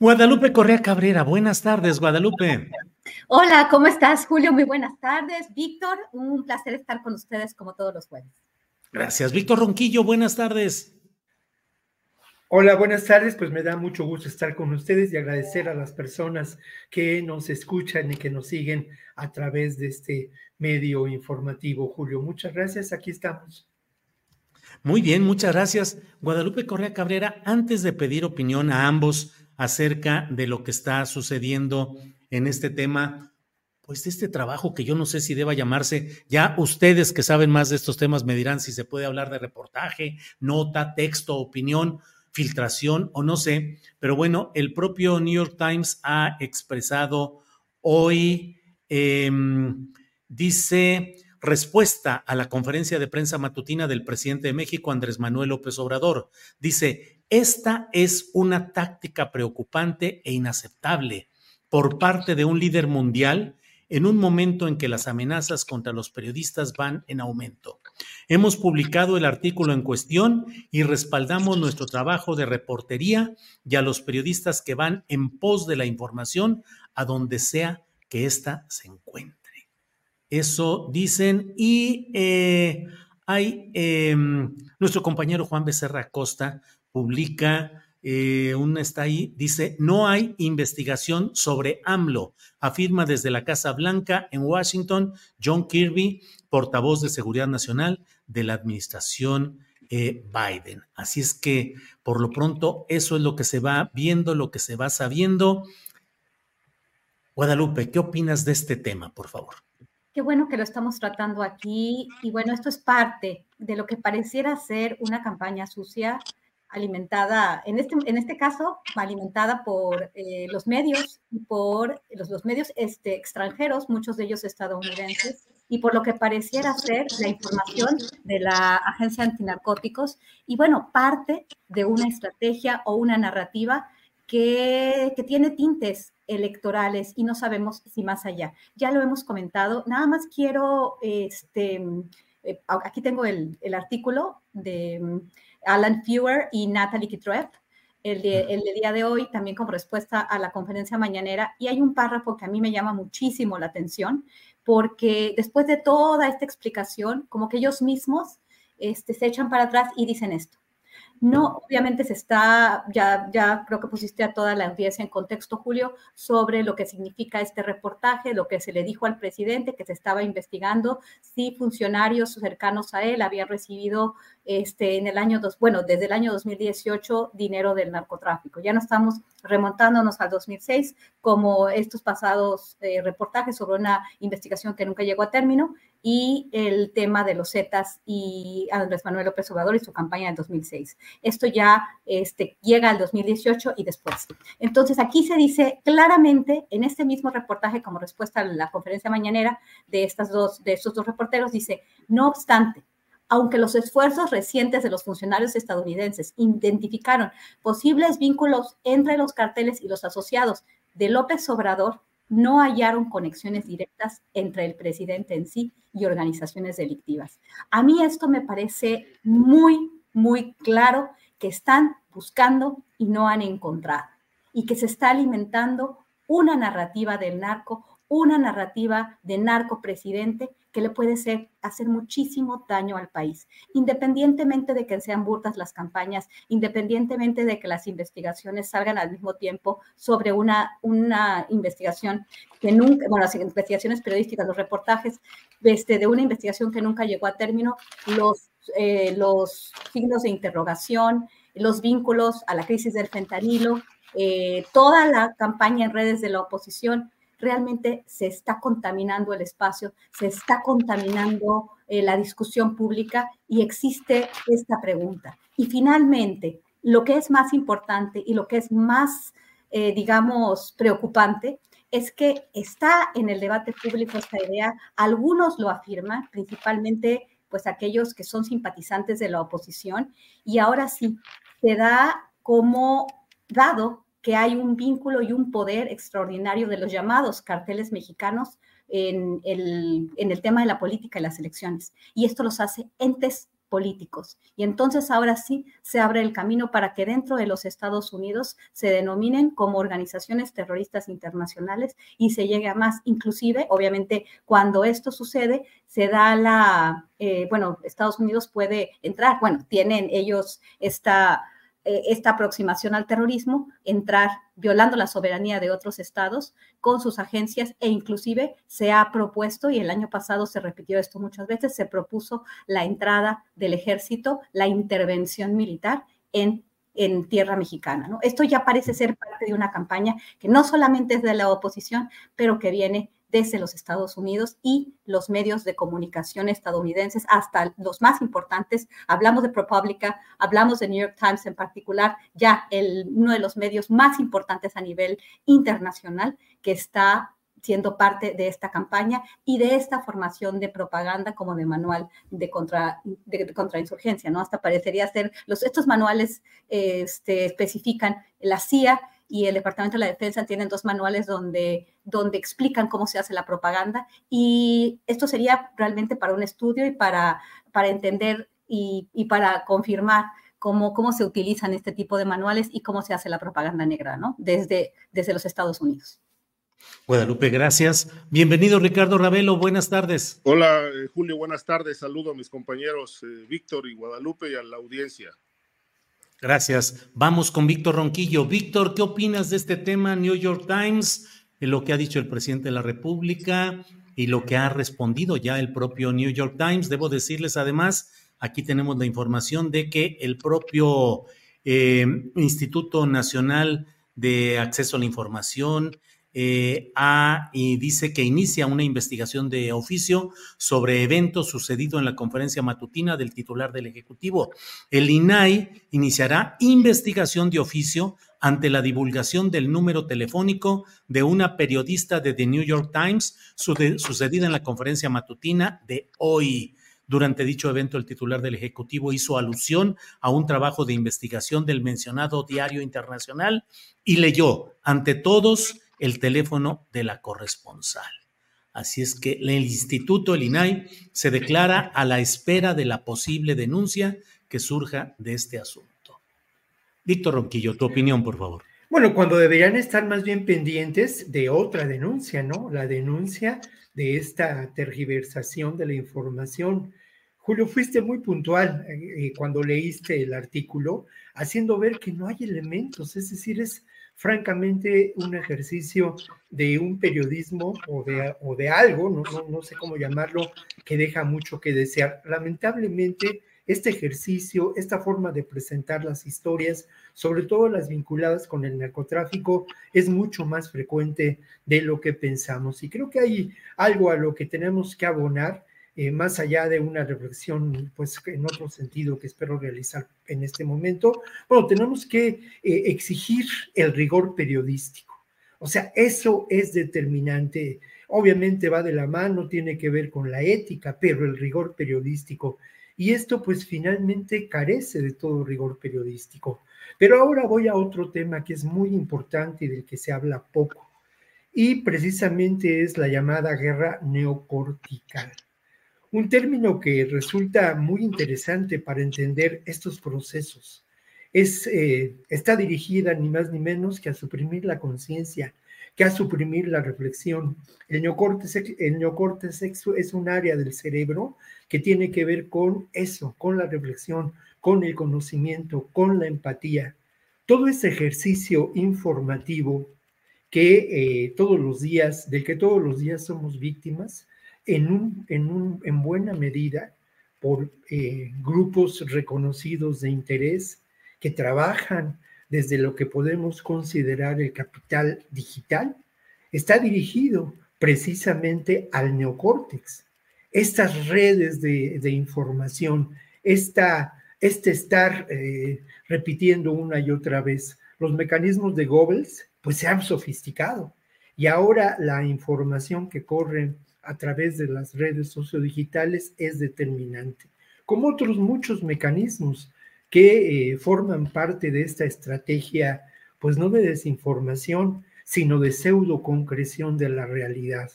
Guadalupe Correa Cabrera, buenas tardes, Guadalupe. Hola, ¿cómo estás, Julio? Muy buenas tardes. Víctor, un placer estar con ustedes como todos los jueves. Gracias. Víctor Ronquillo, buenas tardes. Hola, buenas tardes. Pues me da mucho gusto estar con ustedes y agradecer a las personas que nos escuchan y que nos siguen a través de este medio informativo. Julio, muchas gracias. Aquí estamos. Muy bien, muchas gracias. Guadalupe Correa Cabrera, antes de pedir opinión a ambos acerca de lo que está sucediendo en este tema, pues de este trabajo que yo no sé si deba llamarse, ya ustedes que saben más de estos temas me dirán si se puede hablar de reportaje, nota, texto, opinión, filtración o no sé, pero bueno, el propio New York Times ha expresado hoy, eh, dice, respuesta a la conferencia de prensa matutina del presidente de México, Andrés Manuel López Obrador. Dice, esta es una táctica preocupante e inaceptable por parte de un líder mundial en un momento en que las amenazas contra los periodistas van en aumento. Hemos publicado el artículo en cuestión y respaldamos nuestro trabajo de reportería y a los periodistas que van en pos de la información a donde sea que ésta se encuentre. Eso dicen y eh, hay eh, nuestro compañero Juan Becerra Costa publica eh, está ahí, dice, no hay investigación sobre AMLO, afirma desde la Casa Blanca en Washington John Kirby, portavoz de Seguridad Nacional de la administración eh, Biden. Así es que, por lo pronto, eso es lo que se va viendo, lo que se va sabiendo. Guadalupe, ¿qué opinas de este tema, por favor? Qué bueno que lo estamos tratando aquí. Y bueno, esto es parte de lo que pareciera ser una campaña sucia alimentada, en este, en este caso, alimentada por eh, los medios y por los, medios este, extranjeros, muchos de ellos estadounidenses, y por lo que pareciera ser la información de la Agencia Antinarcóticos, y bueno, parte de una estrategia o una narrativa que, que tiene tintes electorales y no sabemos si más allá. Ya lo hemos comentado, nada más quiero, este, eh, aquí tengo el, el artículo de Alan Fewer y Natalie Kitreff, el de, el de día de hoy, también como respuesta a la conferencia mañanera. Y hay un párrafo que a mí me llama muchísimo la atención, porque después de toda esta explicación, como que ellos mismos este, se echan para atrás y dicen esto. No, obviamente se está, ya, ya creo que pusiste a toda la audiencia en contexto, Julio, sobre lo que significa este reportaje, lo que se le dijo al presidente, que se estaba investigando si funcionarios cercanos a él habían recibido este, en el año, dos, bueno, desde el año 2018 dinero del narcotráfico. Ya no estamos remontándonos al 2006 como estos pasados eh, reportajes sobre una investigación que nunca llegó a término y el tema de los Zetas y Andrés Manuel López Obrador y su campaña del 2006. Esto ya este, llega al 2018 y después. Entonces, aquí se dice claramente en este mismo reportaje, como respuesta a la conferencia mañanera de, estas dos, de estos dos reporteros, dice, no obstante, aunque los esfuerzos recientes de los funcionarios estadounidenses identificaron posibles vínculos entre los carteles y los asociados de López Obrador, no hallaron conexiones directas entre el presidente en sí y organizaciones delictivas. A mí esto me parece muy, muy claro que están buscando y no han encontrado y que se está alimentando una narrativa del narco, una narrativa de narco presidente que le puede ser, hacer muchísimo daño al país, independientemente de que sean burdas las campañas, independientemente de que las investigaciones salgan al mismo tiempo sobre una, una investigación que nunca, bueno, las investigaciones periodísticas, los reportajes este, de una investigación que nunca llegó a término, los, eh, los signos de interrogación, los vínculos a la crisis del fentanilo, eh, toda la campaña en redes de la oposición realmente se está contaminando el espacio, se está contaminando eh, la discusión pública y existe esta pregunta. Y finalmente, lo que es más importante y lo que es más, eh, digamos, preocupante es que está en el debate público esta idea, algunos lo afirman, principalmente pues aquellos que son simpatizantes de la oposición, y ahora sí, se da como dado que hay un vínculo y un poder extraordinario de los llamados carteles mexicanos en el, en el tema de la política y las elecciones. Y esto los hace entes políticos. Y entonces ahora sí se abre el camino para que dentro de los Estados Unidos se denominen como organizaciones terroristas internacionales y se llegue a más. Inclusive, obviamente, cuando esto sucede, se da la, eh, bueno, Estados Unidos puede entrar, bueno, tienen ellos esta esta aproximación al terrorismo, entrar violando la soberanía de otros estados con sus agencias e inclusive se ha propuesto, y el año pasado se repitió esto muchas veces, se propuso la entrada del ejército, la intervención militar en en tierra mexicana. ¿no? Esto ya parece ser parte de una campaña que no solamente es de la oposición, pero que viene desde los Estados Unidos y los medios de comunicación estadounidenses, hasta los más importantes. Hablamos de ProPublica, hablamos de New York Times en particular, ya uno de los medios más importantes a nivel internacional que está siendo parte de esta campaña y de esta formación de propaganda como de manual de, contra, de, contrainsurgencia, ¿no? Hasta parecería ser, los, estos manuales este, especifican la CIA y el Departamento de la Defensa tienen dos manuales donde, donde explican cómo se hace la propaganda y esto sería realmente para un estudio y para, para entender y, y para confirmar cómo, cómo se utilizan este tipo de manuales y cómo se hace la propaganda negra, ¿no? Desde, desde los Estados Unidos. Guadalupe, gracias. Bienvenido Ricardo Ravelo, buenas tardes. Hola eh, Julio, buenas tardes. Saludo a mis compañeros eh, Víctor y Guadalupe y a la audiencia. Gracias. Vamos con Víctor Ronquillo. Víctor, ¿qué opinas de este tema New York Times, lo que ha dicho el presidente de la República y lo que ha respondido ya el propio New York Times? Debo decirles además, aquí tenemos la información de que el propio eh, Instituto Nacional de Acceso a la Información, eh, y dice que inicia una investigación de oficio sobre eventos sucedidos en la conferencia matutina del titular del Ejecutivo. El INAI iniciará investigación de oficio ante la divulgación del número telefónico de una periodista de The New York Times sucedida en la conferencia matutina de hoy. Durante dicho evento, el titular del Ejecutivo hizo alusión a un trabajo de investigación del mencionado diario internacional y leyó, ante todos, el teléfono de la corresponsal. Así es que el instituto, el INAI, se declara a la espera de la posible denuncia que surja de este asunto. Víctor Ronquillo, tu opinión, por favor. Bueno, cuando deberían estar más bien pendientes de otra denuncia, ¿no? La denuncia de esta tergiversación de la información. Julio, fuiste muy puntual eh, eh, cuando leíste el artículo, haciendo ver que no hay elementos, es decir, es francamente un ejercicio de un periodismo o de, o de algo, no, no, sé cómo llamarlo, que deja mucho que desear. Lamentablemente, este ejercicio, esta forma de presentar las historias, sobre todo las vinculadas con el narcotráfico, es mucho más frecuente de lo que pensamos. Y creo que hay algo a lo que tenemos que abonar eh, más allá de una reflexión, pues en otro sentido que espero realizar en este momento, bueno, tenemos que eh, exigir el rigor periodístico. O sea, eso es determinante. Obviamente va de la mano, tiene que ver con la ética, pero el rigor periodístico. Y esto pues finalmente carece de todo rigor periodístico. Pero ahora voy a otro tema que es muy importante y del que se habla poco. Y precisamente es la llamada guerra neocortical un término que resulta muy interesante para entender estos procesos. Es, eh, está dirigida ni más ni menos que a suprimir la conciencia, que a suprimir la reflexión. El neocórtex, el es un área del cerebro que tiene que ver con eso, con la reflexión, con el conocimiento, con la empatía. Todo ese ejercicio informativo que eh, todos los días, del que todos los días somos víctimas, en, un, en, un, en buena medida por eh, grupos reconocidos de interés que trabajan desde lo que podemos considerar el capital digital, está dirigido precisamente al neocórtex. Estas redes de, información, esta, este estar eh, repitiendo una y otra vez los mecanismos de Goebbels, pues se han sofisticado. Y ahora la información que corre a través de las redes sociodigitales es determinante, como otros muchos mecanismos que eh, forman parte de esta estrategia, pues no de desinformación, sino de pseudo concreción de la realidad,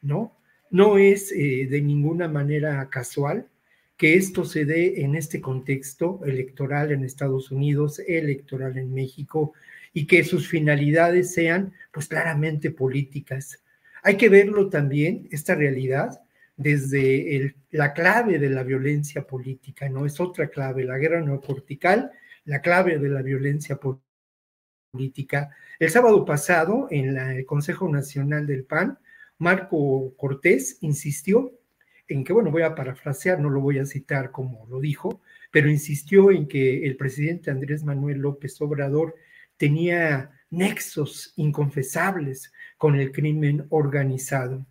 ¿no? No es eh, de ninguna manera casual que esto se dé en este contexto electoral en Estados Unidos, electoral en México, y que sus finalidades sean pues claramente políticas. Hay que verlo también, esta realidad, desde la clave de la violencia política, ¿no? Es otra clave, la guerra neocortical, la clave de la violencia política. El sábado pasado, en el Consejo Nacional del PAN, Marco Cortés insistió en que, bueno, voy a parafrasear, no lo voy a citar como lo dijo, pero insistió en que el presidente Andrés Manuel López Obrador tenía nexos inconfesables con el crimen organizado.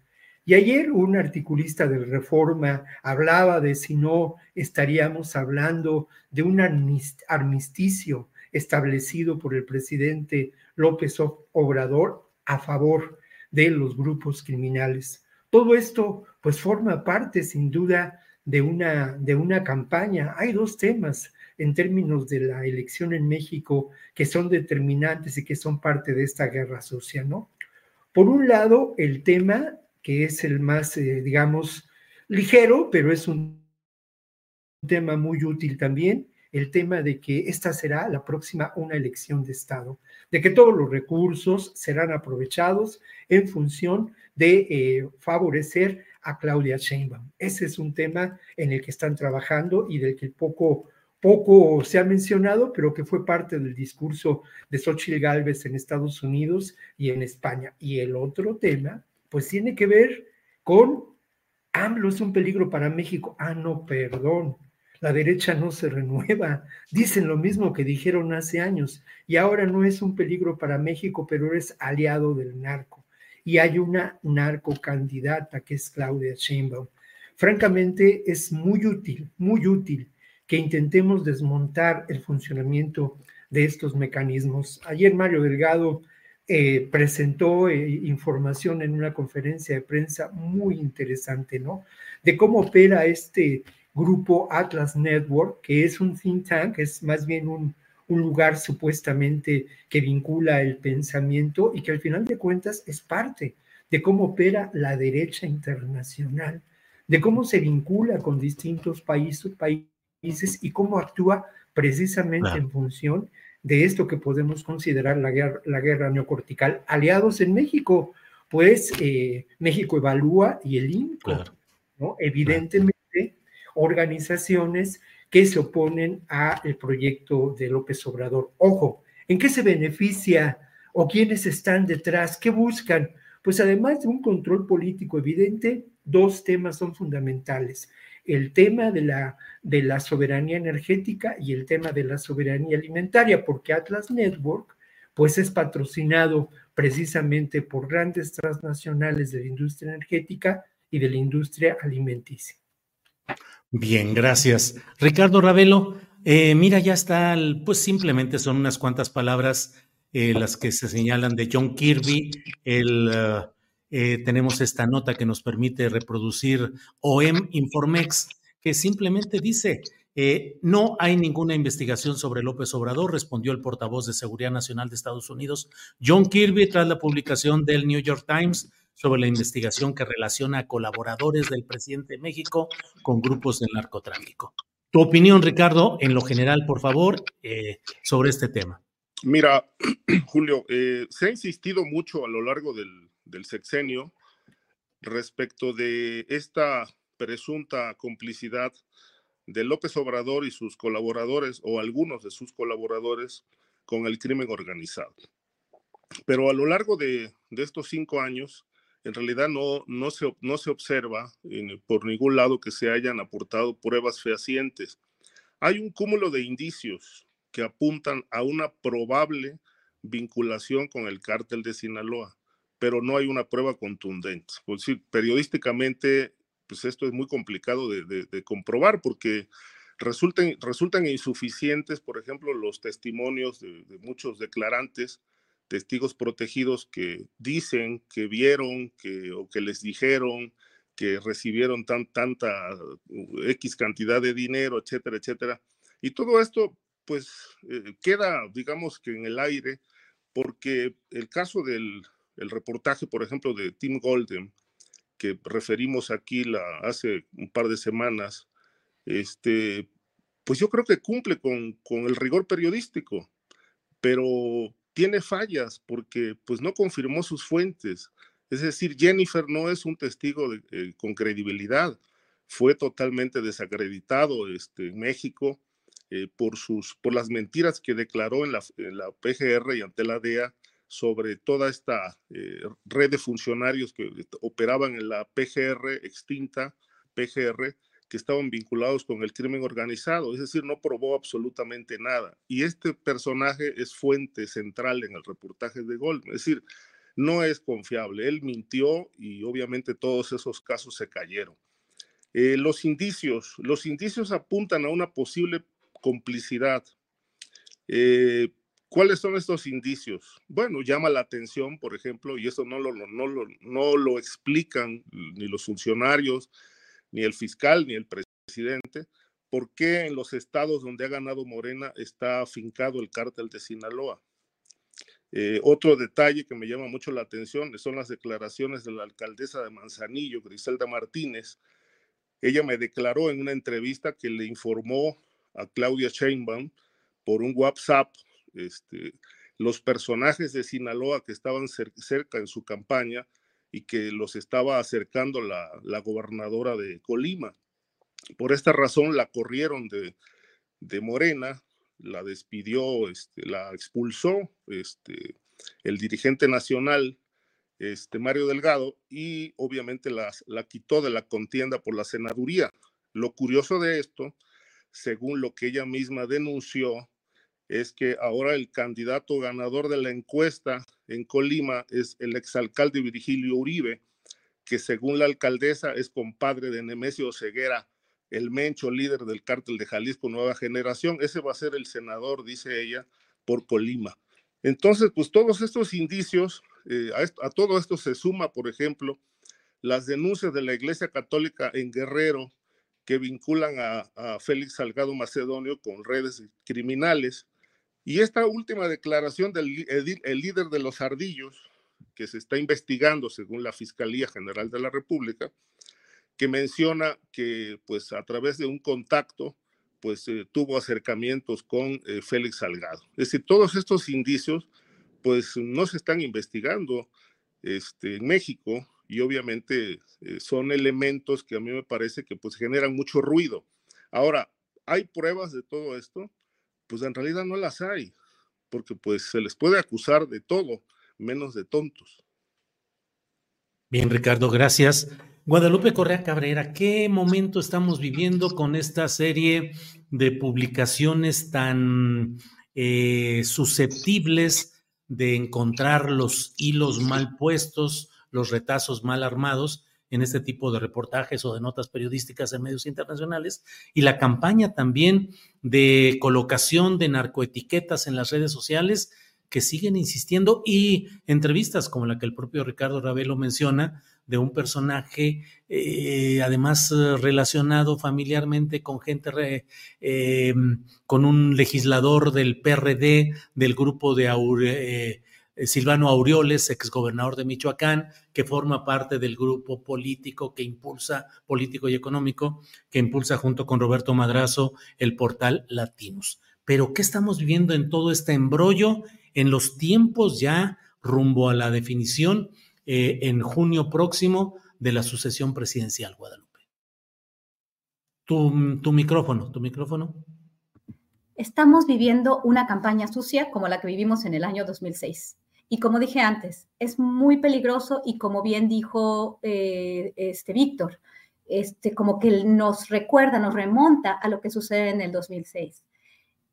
Y ayer un articulista de Reforma hablaba de si no estaríamos hablando de un armisticio establecido por el presidente López Obrador a favor de los grupos criminales. Todo esto pues forma parte sin duda de una, de una campaña. Hay dos temas en términos de la elección en México que son determinantes y que son parte de esta guerra sucia, ¿no? Por un lado, el tema que es el más, eh, digamos, ligero, pero es un tema muy útil también, el tema de que esta será la próxima una elección de Estado, de que todos los recursos serán aprovechados en función de eh, favorecer a Claudia Sheinbaum. Ese es un tema en el que están trabajando y del que poco, poco se ha mencionado, pero que fue parte del discurso de Xochitl Gálvez en Estados Unidos y en España. Y el otro tema pues tiene que ver con AMLO es un peligro para México. Ah, no, perdón. La derecha no se renueva. Dicen lo mismo que dijeron hace años. Y ahora no es un peligro para México, pero es aliado del narco. Y hay una narco candidata que es Claudia Sheinbaum. Francamente, es muy útil, muy útil que intentemos desmontar el funcionamiento de estos mecanismos. Ayer Mario Delgado eh, presentó eh, información en una conferencia de prensa muy interesante, ¿no? De cómo opera este grupo Atlas Network, que es un think tank, es más bien un, un lugar supuestamente que vincula el pensamiento y que al final de cuentas es parte de cómo opera la derecha internacional, de cómo se vincula con distintos países, países y cómo actúa precisamente en función de esto que podemos considerar la guerra, la guerra neocortical. Aliados en México, pues eh, México evalúa y el INCO, ¿no? Evidentemente, organizaciones que se oponen al proyecto de López Obrador. Ojo, ¿en qué se beneficia o quiénes están detrás? ¿Qué buscan? Pues además de un control político evidente, dos temas son fundamentales el tema de la, de la soberanía energética y el tema de la soberanía alimentaria, porque Atlas Network pues es patrocinado precisamente por grandes transnacionales de la industria energética y de la industria alimenticia. Bien, gracias. Ricardo Ravelo, eh, mira, ya está, pues simplemente son unas cuantas palabras eh, las que se señalan de John Kirby, el... Uh, eh, tenemos esta nota que nos permite reproducir OEM Informex, que simplemente dice, eh, no hay ninguna investigación sobre López Obrador, respondió el portavoz de Seguridad Nacional de Estados Unidos, John Kirby, tras la publicación del New York Times sobre la investigación que relaciona a colaboradores del presidente de México con grupos del narcotráfico. Tu opinión, Ricardo, en lo general, por favor, eh, sobre este tema. Mira, Julio, eh, se ha insistido mucho a lo largo del, del sexenio respecto de esta presunta complicidad de López Obrador y sus colaboradores o algunos de sus colaboradores con el crimen organizado. Pero a lo largo de, estos cinco años, en realidad no, no, se, no se observa por ningún lado que se hayan aportado pruebas fehacientes. Hay un cúmulo de indicios que apuntan a una probable vinculación con el cártel de Sinaloa, pero no hay una prueba contundente. Por decir, periodísticamente, pues esto es muy complicado de, comprobar porque resultan, resultan insuficientes, por ejemplo, los testimonios de, de muchos declarantes testigos protegidos que dicen que vieron que, o que les dijeron que recibieron tan, tanta uh, X cantidad de dinero, etcétera, etcétera. Y todo esto, pues, eh, queda, digamos que en el aire, porque el caso del el reportaje, por ejemplo, de Tim Golden, que referimos aquí la, hace un par de semanas, este, pues yo creo que cumple con, con el rigor periodístico, pero tiene fallas porque pues no confirmó sus fuentes. Es decir, Jennifer no es un testigo eh, con credibilidad. Fue totalmente desacreditado este, en México eh, por, sus, por las mentiras que declaró en la, la, PGR y ante la DEA sobre toda esta eh, red de funcionarios que operaban en la PGR extinta, PGR, que estaban vinculados con el crimen organizado, es decir, no probó absolutamente nada. Y este personaje es fuente central en el reportaje de Goldman, es decir, no es confiable. Él mintió y obviamente todos esos casos se cayeron. Eh, los indicios, los indicios apuntan a una posible complicidad. Eh, ¿Cuáles son estos indicios? Bueno, llama la atención, por ejemplo, y eso no lo, no lo, no lo explican ni los funcionarios, ni el fiscal ni el presidente, por qué en los estados donde ha ganado Morena está afincado el cártel de Sinaloa. Eh, otro detalle que me llama mucho la atención son las declaraciones de la alcaldesa de Manzanillo, Griselda Martínez. Ella me declaró en una entrevista que le informó a Claudia Sheinbaum por un WhatsApp este, los personajes de Sinaloa que estaban cerca en su campaña y que los estaba acercando la, gobernadora de Colima. Por esta razón la corrieron de, Morena, la despidió, este, la expulsó este, el dirigente nacional, este, Mario Delgado, y obviamente la, la quitó de la contienda por la senaduría. Lo curioso de esto, según lo que ella misma denunció, es que ahora el candidato ganador de la encuesta en Colima es el exalcalde Virgilio Uribe, que según la alcaldesa es compadre de Nemesio Ceguera, el mencho líder del cártel de Jalisco Nueva Generación. Ese va a ser el senador, dice ella, por Colima. Entonces, pues todos estos indicios, eh, a, todo esto se suma, por ejemplo, las denuncias de la Iglesia Católica en Guerrero que vinculan a, a Félix Salgado Macedonio con redes criminales y esta última declaración del el líder de los ardillos, que se está investigando según la Fiscalía General de la República, que menciona que pues a través de un contacto pues eh, tuvo acercamientos con eh, Félix Salgado. Es decir, todos estos indicios pues no se están investigando este, en México y obviamente eh, son elementos que a mí me parece que pues generan mucho ruido. Ahora, ¿hay pruebas de todo esto? Pues en realidad no las hay, porque pues se les puede acusar de todo, menos de tontos. Bien, Ricardo, gracias. Guadalupe Correa Cabrera, ¿qué momento estamos viviendo con esta serie de publicaciones tan eh, susceptibles de encontrar los hilos mal puestos, los retazos mal armados en este tipo de reportajes o de notas periodísticas en medios internacionales y la campaña también de colocación de narcoetiquetas en las redes sociales que siguen insistiendo y entrevistas como la que el propio Ricardo Ravelo menciona de un personaje eh, además relacionado familiarmente con gente, eh, con un legislador del PRD, del grupo de eh, eh, Silvano Aureoles, exgobernador de Michoacán, que forma parte del grupo político que impulsa, político y económico, que impulsa junto con Roberto Madrazo el portal Latinos. pero ¿qué estamos viviendo en todo este embrollo en los tiempos ya rumbo a la definición eh, en junio próximo de la sucesión presidencial, Guadalupe? Tu micrófono, tu micrófono. Estamos viviendo una campaña sucia como la que vivimos en el año 2006. Y como dije antes, es muy peligroso y como bien dijo eh, este Víctor, este, como que nos recuerda, nos remonta a lo que sucede en el 2006.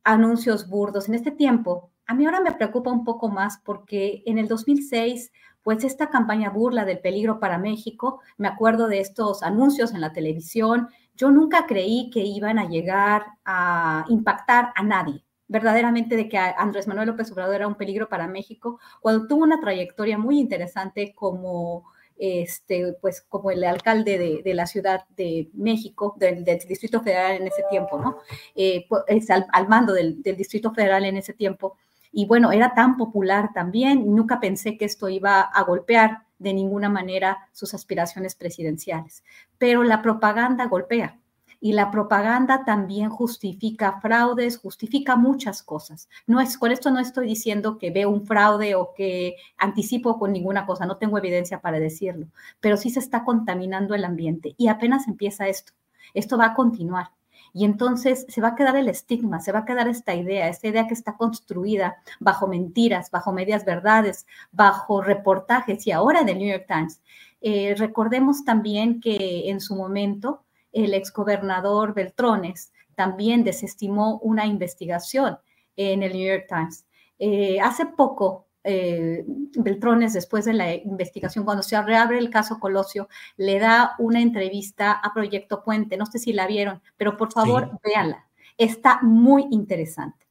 Anuncios burdos. En este tiempo, a mí ahora me preocupa un poco más porque en el 2006, pues esta campaña burla del peligro para México, me acuerdo de estos anuncios en la televisión, yo nunca creí que iban a llegar a impactar a nadie verdaderamente de que Andrés Manuel López Obrador era un peligro para México, cuando tuvo una trayectoria muy interesante como este, pues como el alcalde de, la Ciudad de México, del, Distrito Federal en ese tiempo, ¿no? Eh, pues, al, mando del, Distrito Federal en ese tiempo. Y bueno, era tan popular también, nunca pensé que esto iba a golpear de ninguna manera sus aspiraciones presidenciales. Pero la propaganda golpea y la propaganda también justifica fraudes, justifica muchas cosas. No es, con esto no estoy diciendo que veo un fraude o que anticipo con ninguna cosa, no tengo evidencia para decirlo, pero sí se está contaminando el ambiente y apenas empieza esto. Esto va a continuar. Y entonces se va a quedar el estigma, se va a quedar esta idea, esta idea que está construida bajo mentiras, bajo medias verdades, bajo reportajes y ahora del New York Times. Eh, recordemos también que en su momento el exgobernador Beltrones también desestimó una investigación en el New York Times. Eh, hace poco, eh, Beltrones, después de la investigación, cuando se reabre el caso Colosio, le da una entrevista a Proyecto Puente. No sé si la vieron, pero por favor, véanla. Está muy interesante.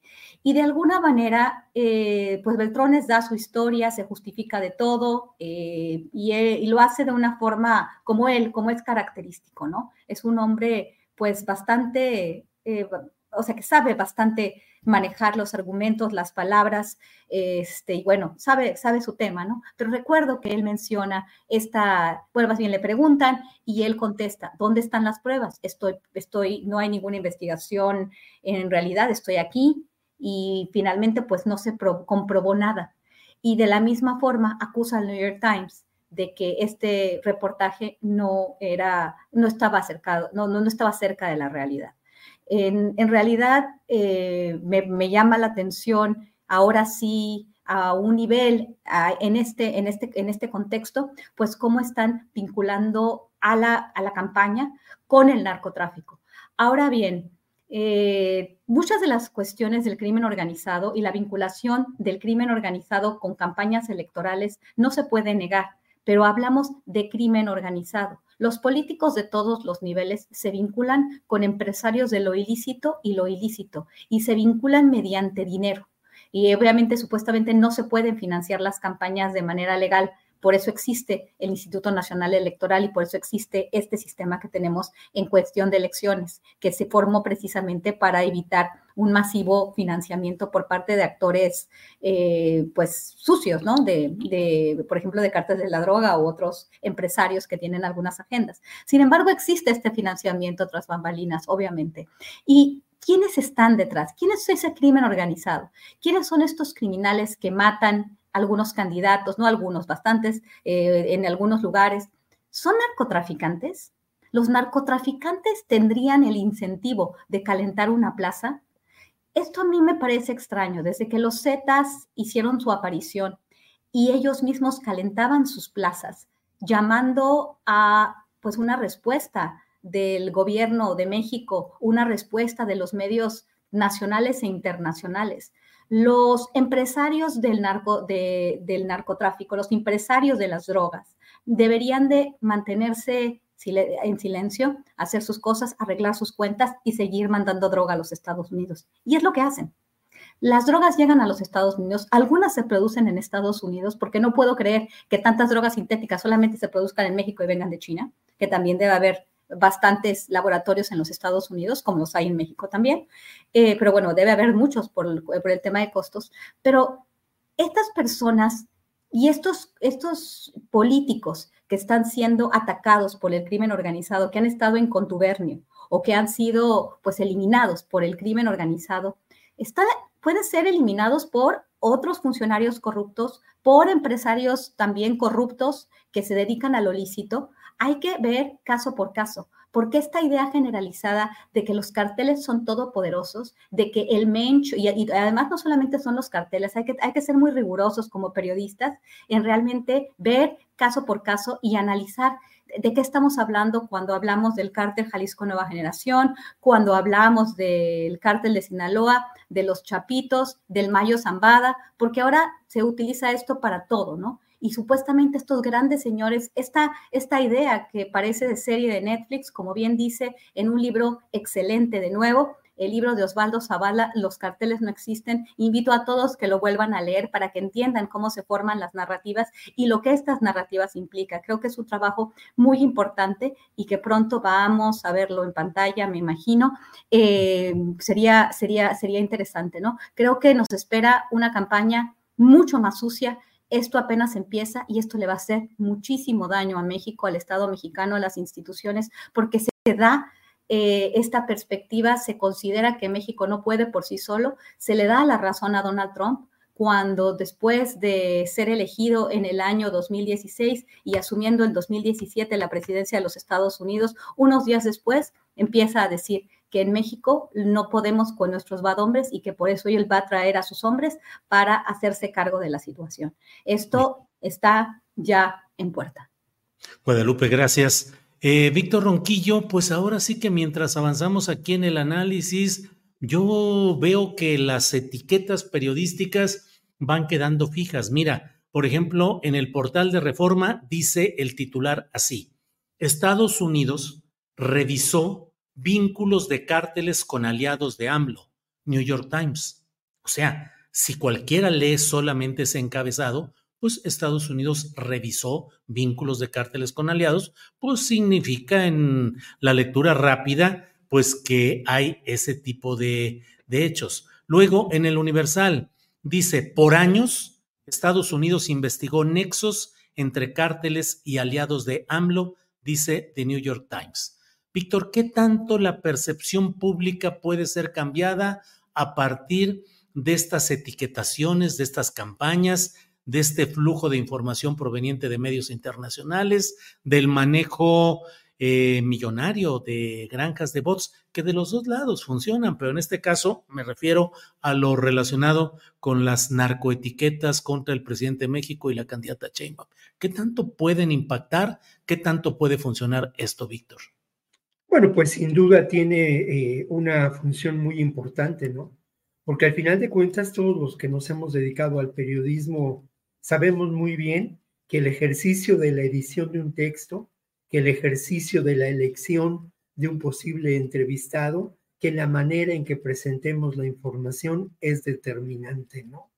Y de alguna manera, eh, pues Beltrones da su historia, se justifica de todo eh, y, lo hace de una forma como él, como es característico, ¿no? Es un hombre pues bastante, eh, o sea, que sabe bastante manejar los argumentos, las palabras, este, y bueno, sabe, sabe su tema, ¿no? Pero recuerdo que él menciona esta, bueno, más bien le preguntan y él contesta, ¿dónde están las pruebas? Estoy, estoy, no hay ninguna investigación en realidad, estoy aquí, y finalmente pues no se comprobó nada. Y de la misma forma acusa al New York Times de que este reportaje no era, no estaba acercado, no, no, estaba cerca de la realidad. En, realidad eh, me, llama la atención ahora sí a un nivel en, este, en, este, en este contexto, pues cómo están vinculando a la, a la campaña con el narcotráfico. Ahora bien, eh, muchas de las cuestiones del crimen organizado y la vinculación del crimen organizado con campañas electorales no se puede negar, pero hablamos de crimen organizado. Los políticos de todos los niveles se vinculan con empresarios de lo ilícito y lo ilícito y se vinculan mediante dinero. Y obviamente, supuestamente, no se pueden financiar las campañas de manera legal, por eso existe el Instituto Nacional Electoral y por eso existe este sistema que tenemos en cuestión de elecciones, que se formó precisamente para evitar un masivo financiamiento por parte de actores, eh, pues, sucios, ¿no? De, por ejemplo, de cartas de la droga u otros empresarios que tienen algunas agendas. Sin embargo, existe este financiamiento tras bambalinas, obviamente. Y ¿quiénes están detrás? ¿Quién es ese crimen organizado? ¿Quiénes son estos criminales que matan algunos candidatos, no algunos, bastantes, eh, en algunos lugares, son narcotraficantes. Los narcotraficantes tendrían el incentivo de calentar una plaza. Esto a mí me parece extraño, desde que los Zetas hicieron su aparición y ellos mismos calentaban sus plazas, llamando a pues una respuesta del gobierno de México, una respuesta de los medios nacionales e internacionales los empresarios del, narco, del narcotráfico, los empresarios de las drogas, deberían de mantenerse en silencio, hacer sus cosas, arreglar sus cuentas y seguir mandando droga a los Estados Unidos. Y es lo que hacen. Las drogas llegan a los Estados Unidos, algunas se producen en Estados Unidos, porque no puedo creer que tantas drogas sintéticas solamente se produzcan en México y vengan de China, que también debe haber bastantes laboratorios en los Estados Unidos, como los hay en México también, eh, pero bueno, debe haber muchos por el, por el, tema de costos, pero estas personas y estos, estos políticos que están siendo atacados por el crimen organizado, que han estado en contubernio o que han sido pues eliminados por el crimen organizado, pueden ser eliminados por otros funcionarios corruptos, por empresarios también corruptos que se dedican a lo lícito. Hay que ver caso por caso, porque esta idea generalizada de que los carteles son todopoderosos, de que el mencho, y, además no solamente son los carteles, hay que, hay que ser muy rigurosos como periodistas en realmente ver caso por caso y analizar de qué estamos hablando cuando hablamos del cártel Jalisco Nueva Generación, cuando hablamos del cártel de Sinaloa, de los Chapitos, del Mayo Zambada, porque ahora se utiliza esto para todo, ¿no? Y supuestamente estos grandes señores, esta, esta idea que parece de serie de Netflix, como bien dice en un libro excelente de nuevo, el libro de Osvaldo Zavala, Los carteles no existen. Invito a todos que lo vuelvan a leer para que entiendan cómo se forman las narrativas y lo que estas narrativas implica. Creo que es un trabajo muy importante y que pronto vamos a verlo en pantalla, me imagino. Eh, sería, sería, sería interesante, ¿no? Creo que nos espera una campaña mucho más sucia, esto apenas empieza y esto le va a hacer muchísimo daño a México, al Estado mexicano, a las instituciones, porque se da eh, esta perspectiva, se considera que México no puede por sí solo, se le da la razón a Donald Trump cuando después de ser elegido en el año 2016 y asumiendo en 2017 la presidencia de los Estados Unidos, unos días después empieza a decir que en México no podemos con nuestros bad hombres y que por eso él va a traer a sus hombres para hacerse cargo de la situación. Esto está ya en puerta. Guadalupe, gracias. Eh, Víctor Ronquillo, pues ahora sí que mientras avanzamos aquí en el análisis, yo veo que las etiquetas periodísticas van quedando fijas. Mira, por ejemplo, en el portal de Reforma dice el titular así, Estados Unidos revisó vínculos de cárteles con aliados de AMLO, New York Times. O sea, si cualquiera lee solamente ese encabezado, pues Estados Unidos revisó vínculos de cárteles con aliados, pues significa en la lectura rápida, pues que hay ese tipo de, hechos. Luego, en el Universal, dice, por años, Estados Unidos investigó nexos entre cárteles y aliados de AMLO, dice The New York Times. Víctor, ¿qué tanto la percepción pública puede ser cambiada a partir de estas etiquetaciones, de estas campañas, de este flujo de información proveniente de medios internacionales, del manejo eh, millonario de granjas de bots, que de los dos lados funcionan, pero en este caso me refiero a lo relacionado con las narcoetiquetas contra el presidente de México y la candidata Sheinbaum. ¿Qué tanto pueden impactar? ¿Qué tanto puede funcionar esto, Víctor? Bueno, pues sin duda tiene eh, una función muy importante, ¿no? Porque al final de cuentas, todos los que nos hemos dedicado al periodismo sabemos muy bien que el ejercicio de la edición de un texto, que el ejercicio de la elección de un posible entrevistado, que la manera en que presentemos la información es determinante, ¿no?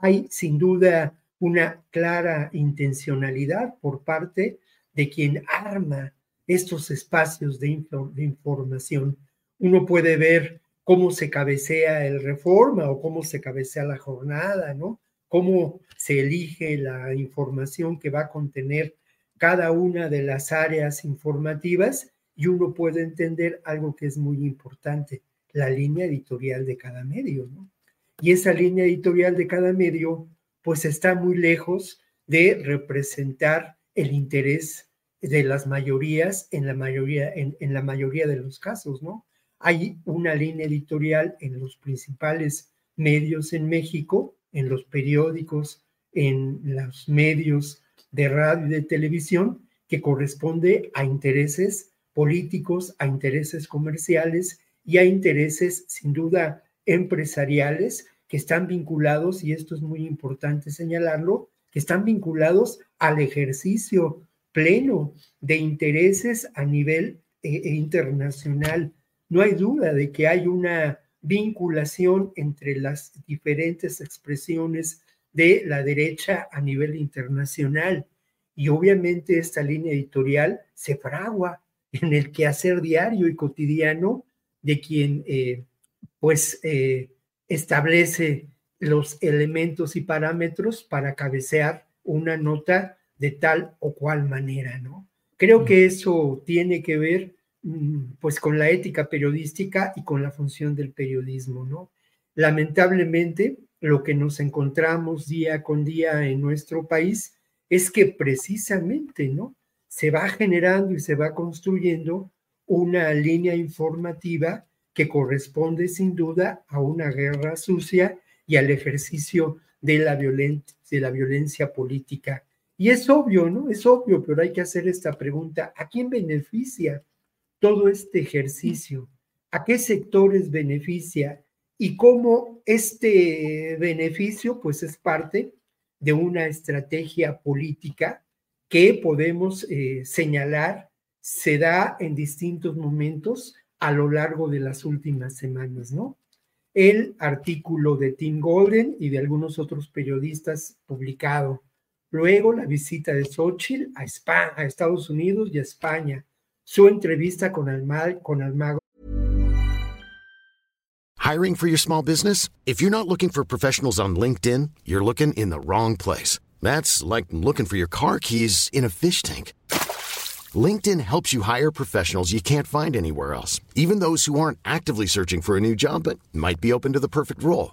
Hay sin duda una clara intencionalidad por parte de quien arma estos espacios de, información. Uno puede ver cómo se cabecea el reforma o cómo se cabecea la jornada, ¿no? cómo se elige la información que va a contener cada una de las áreas informativas y uno puede entender algo que es muy importante, la línea editorial de cada medio, ¿no? Y esa línea editorial de cada medio, pues está muy lejos de representar el interés de las mayorías en la mayoría, en, en la mayoría de los casos, ¿no? Hay una línea editorial en los principales medios en México en los periódicos, en los medios de radio y de televisión, que corresponde a intereses políticos, a intereses comerciales y a intereses sin duda empresariales que están vinculados, y esto es muy importante señalarlo, que están vinculados al ejercicio pleno de intereses a nivel eh, internacional. No hay duda de que hay una vinculación entre las diferentes expresiones de la derecha a nivel internacional. Y obviamente esta línea editorial se fragua en el quehacer diario y cotidiano de quien eh, pues eh, establece los elementos y parámetros para cabecear una nota de tal o cual manera, ¿no? Creo que eso tiene que ver Mm, pues con la ética periodística y con la función del periodismo, ¿no? Lamentablemente, lo que nos encontramos día con día en nuestro país es que precisamente, ¿no? Se va generando y se va construyendo una línea informativa que corresponde sin duda a una guerra sucia y al ejercicio de la, de la violencia política. Y es obvio, ¿no? Es obvio, pero hay que hacer esta pregunta, ¿a quién beneficia todo este ejercicio? ¿A qué sectores beneficia? Y cómo este beneficio, pues es parte de una estrategia política que podemos eh, señalar se da en distintos momentos a lo largo de las últimas semanas, ¿no? El artículo de Tim Golden y de algunos otros periodistas publicado. Luego la visita de Xochitl a, España, a Estados Unidos y a España. Su entrevista con, con. Hiring for your small business? If you're not looking for professionals on LinkedIn, you're looking in the wrong place. That's like looking for your car keys in a fish tank. LinkedIn helps you hire professionals you can't find anywhere else, even those who aren't actively searching for a new job but might be open to the perfect role.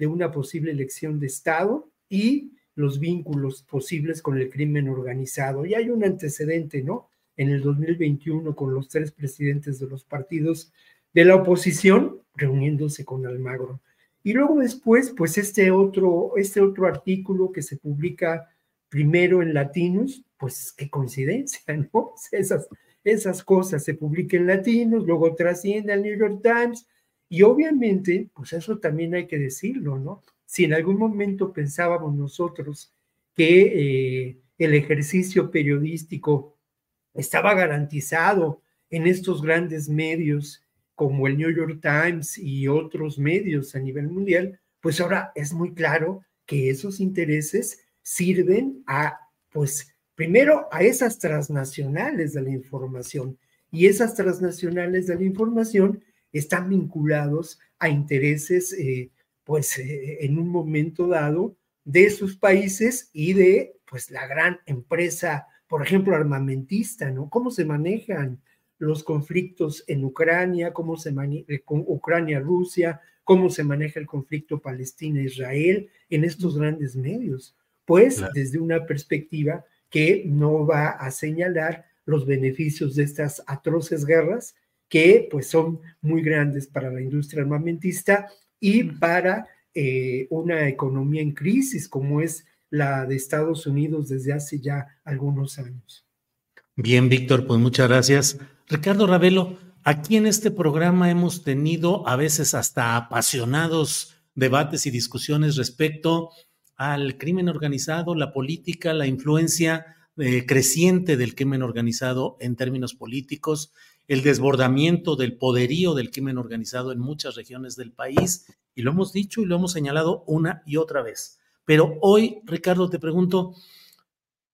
de una posible elección de Estado y los vínculos posibles con el crimen organizado. Y hay un antecedente, ¿no? En el 2021 con los tres presidentes de los partidos de la oposición reuniéndose con Almagro. Y luego después, pues este otro, este otro artículo que se publica primero en Latinos, pues qué coincidencia, ¿no? Esas, esas cosas se publican en Latinos, luego trasciende al New York Times, y obviamente, pues eso también hay que decirlo, ¿no? Si en algún momento pensábamos nosotros que eh, el ejercicio periodístico estaba garantizado en estos grandes medios como el New York Times y otros medios a nivel mundial, pues ahora es muy claro que esos intereses sirven a, pues, primero a esas transnacionales de la información y esas transnacionales de la información están vinculados a intereses, eh, pues, eh, en un momento dado de sus países y de, pues, la gran empresa, por ejemplo, armamentista, ¿no? ¿Cómo se manejan los conflictos en Ucrania, cómo se maneja eh, Ucrania-Rusia, cómo se maneja el conflicto Palestina-Israel en estos grandes medios? Pues, desde una perspectiva que no va a señalar los beneficios de estas atroces guerras, que pues son muy grandes para la industria armamentista y para eh, una economía en crisis como es la de Estados Unidos desde hace ya algunos años. Bien, Víctor, pues muchas gracias. Ricardo Ravelo, aquí en este programa hemos tenido a veces hasta apasionados debates y discusiones respecto al crimen organizado, la política, la influencia eh, creciente del crimen organizado en términos políticos el desbordamiento del poderío del crimen organizado en muchas regiones del país, y lo hemos dicho y lo hemos señalado una y otra vez. Pero hoy, Ricardo, te pregunto,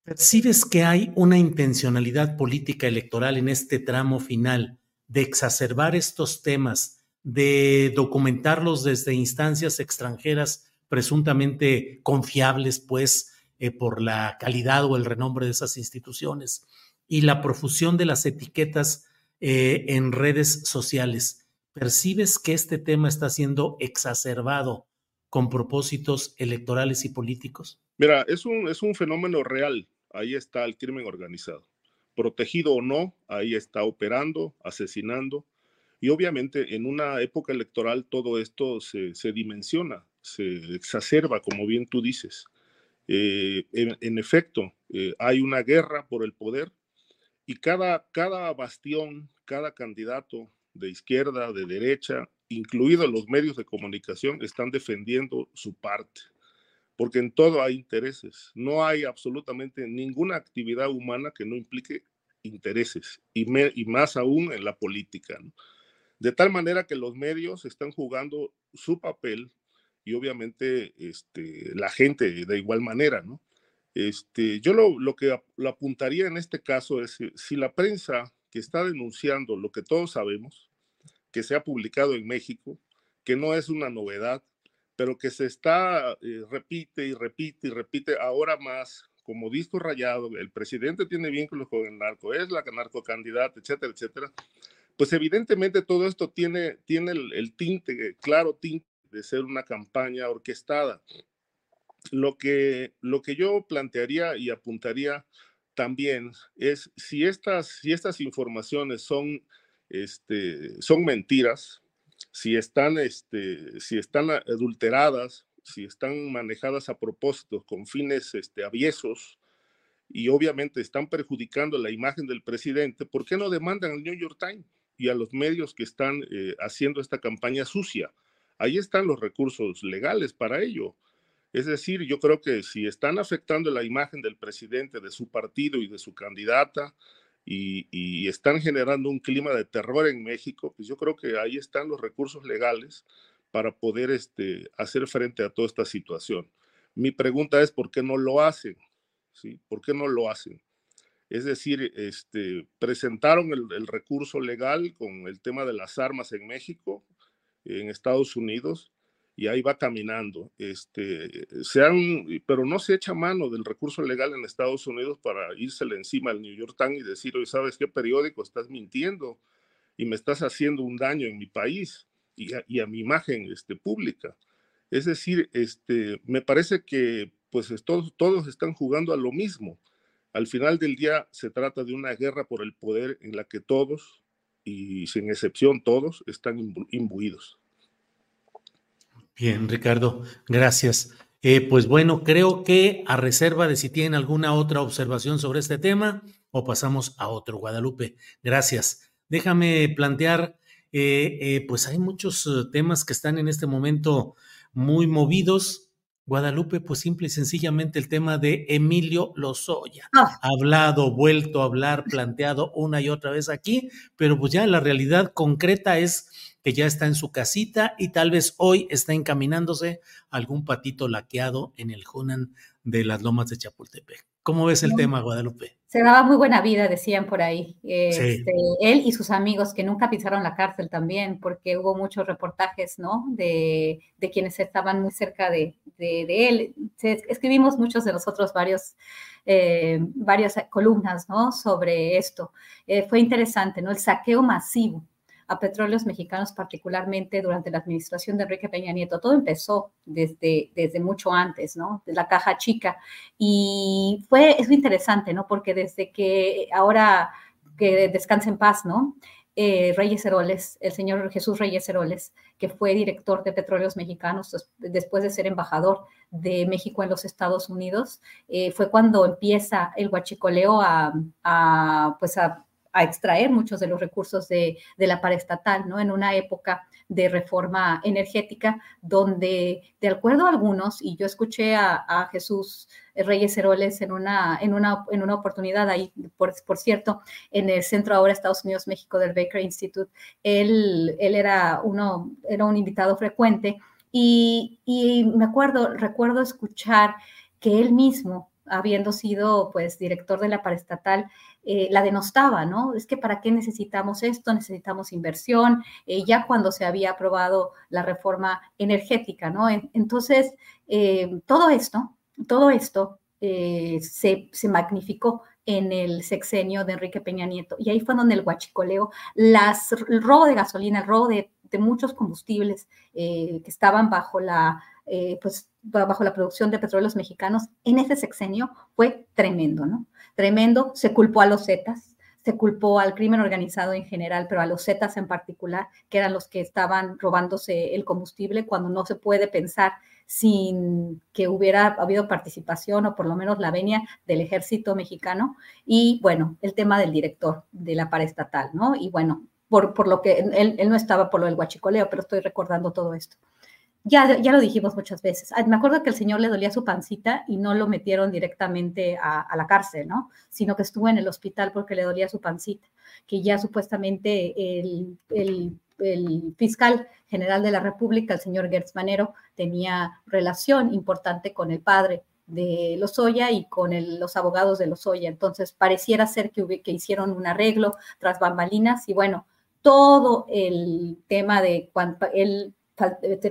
¿percibes que hay una intencionalidad política electoral en este tramo final de exacerbar estos temas, de documentarlos desde instancias extranjeras presuntamente confiables, pues, eh, por la calidad o el renombre de esas instituciones, y la profusión de las etiquetas eh, en redes sociales. ¿Percibes que este tema está siendo exacerbado con propósitos electorales y políticos? Mira, es un, es un fenómeno real. Ahí está el crimen organizado. Protegido o no, ahí está operando, asesinando. Y obviamente en una época electoral todo esto se, dimensiona, se exacerba, como bien tú dices. Eh, en, efecto, eh, hay una guerra por el poder y cada, cada bastión, cada candidato de izquierda, de derecha, incluidos los medios de comunicación, están defendiendo su parte, porque en todo hay intereses. No hay absolutamente ninguna actividad humana que no implique intereses, y, más aún en la política. De tal manera que los medios están jugando su papel y obviamente este, la gente de igual manera, ¿no? Este, yo lo, que lo apuntaría en este caso es si la prensa que está denunciando lo que todos sabemos, que se ha publicado en México, que no es una novedad, pero que se está, eh, repite y repite y repite ahora más como disco rayado, el presidente tiene vínculos con el narco, es la narcocandidata, etcétera, etcétera, pues evidentemente todo esto tiene, el, el tinte, claro tinte de ser una campaña orquestada lo que, lo que yo plantearía y apuntaría también es si estas, si estas informaciones son, este, son mentiras, si están, este, si están adulteradas, si están manejadas a propósito con fines este, aviesos y obviamente están perjudicando la imagen del presidente, ¿por qué no demandan al New York Times y a los medios que están eh, haciendo esta campaña sucia? Ahí están los recursos legales para ello. Es decir, yo creo que si están afectando la imagen del presidente, de su partido y de su candidata, y, están generando un clima de terror en México, pues yo creo que ahí están los recursos legales para poder este, hacer frente a toda esta situación. Mi pregunta es, ¿por qué no lo hacen? ¿Sí? ¿Por qué no lo hacen? Es decir, este, presentaron el, el recurso legal con el tema de las armas en México, en Estados Unidos, y ahí va caminando. Este, se pero no se echa mano del recurso legal en Estados Unidos para írsele encima al New York Times y decir, ¿sabes qué periódico estás mintiendo y me estás haciendo un daño en mi país y a, mi imagen este, pública? Es decir, este, me parece que pues todos, todos están jugando a lo mismo. Al final del día se trata de una guerra por el poder en la que todos, y sin excepción todos, están imbuidos. Bien, Ricardo, gracias. Eh, pues bueno, creo que a reserva de si tienen alguna otra observación sobre este tema o pasamos a otro, Guadalupe. Gracias. Déjame plantear, eh, eh, pues hay muchos temas que están en este momento muy movidos. Guadalupe, pues simple y sencillamente el tema de Emilio Lozoya. Ah. Hablado, vuelto a hablar, planteado una y otra vez aquí, pero pues ya la realidad concreta es que ya está en su casita y tal vez hoy está encaminándose algún patito laqueado en el Hunan de las Lomas de Chapultepec. ¿Cómo ves el tema, Guadalupe? Se daba muy buena vida, decían por ahí. Este, él y sus amigos que nunca pisaron la cárcel también, porque hubo muchos reportajes, ¿no? De, quienes estaban muy cerca de, él. escribimos muchos de nosotros varios, eh, varias columnas, ¿no? Sobre esto. Eh, fue interesante, ¿no? El saqueo masivo a petróleos mexicanos, particularmente durante la administración de Enrique Peña Nieto. Todo empezó desde, desde mucho antes, ¿no? De la caja chica. Y fue, es interesante, ¿no? Porque desde que ahora que descanse en paz, ¿no? Eh, Reyes Heroles, el señor Jesús Reyes Heroles, que fue director de Petróleos Mexicanos después de ser embajador de México en los Estados Unidos, eh, fue cuando empieza el huachicoleo a, a, pues a a extraer muchos de los recursos de, la paraestatal, ¿no? En una época de reforma energética donde, de acuerdo a algunos, y yo escuché a, Jesús Reyes Heroles en una, en una, en una oportunidad ahí, por, por, cierto, en el centro ahora Estados Unidos, México del Baker Institute, él, él era, uno, era un invitado frecuente y, y me acuerdo, recuerdo escuchar que él mismo habiendo sido pues director de la paraestatal, eh, la denostaba, ¿no? Es que para qué necesitamos esto, necesitamos inversión, eh, ya cuando se había aprobado la reforma energética, ¿no? entonces, eh, todo esto, todo esto se, magnificó en el sexenio de Enrique Peña Nieto. Y ahí fue donde el huachicoleo, las, el robo de gasolina, el robo de, de muchos combustibles que estaban bajo la, pues, bajo la producción de petróleos mexicanos en ese sexenio fue tremendo, ¿no? tremendo. Se culpó a los Zetas, se culpó al crimen organizado en general, pero a los Zetas en particular, que eran los que estaban robándose el combustible cuando no se puede pensar sin que hubiera habido participación o por lo menos la venia del ejército mexicano. Y bueno, el tema del director de la paraestatal, ¿no? Y bueno, por, por lo que él, él, no estaba por lo del guachicoleo, pero estoy recordando todo esto. Ya, ya lo dijimos muchas veces. Me acuerdo que el señor le dolía su pancita y no lo metieron directamente a, la cárcel, ¿no? Sino que estuvo en el hospital porque le dolía su pancita, que ya supuestamente el, el el fiscal general de la República, el señor Gertz Manero, tenía relación importante con el padre de Lozoya y con los abogados de Lozoya. Entonces, pareciera ser que, que hicieron un arreglo tras bambalinas y bueno, todo el tema de cuando él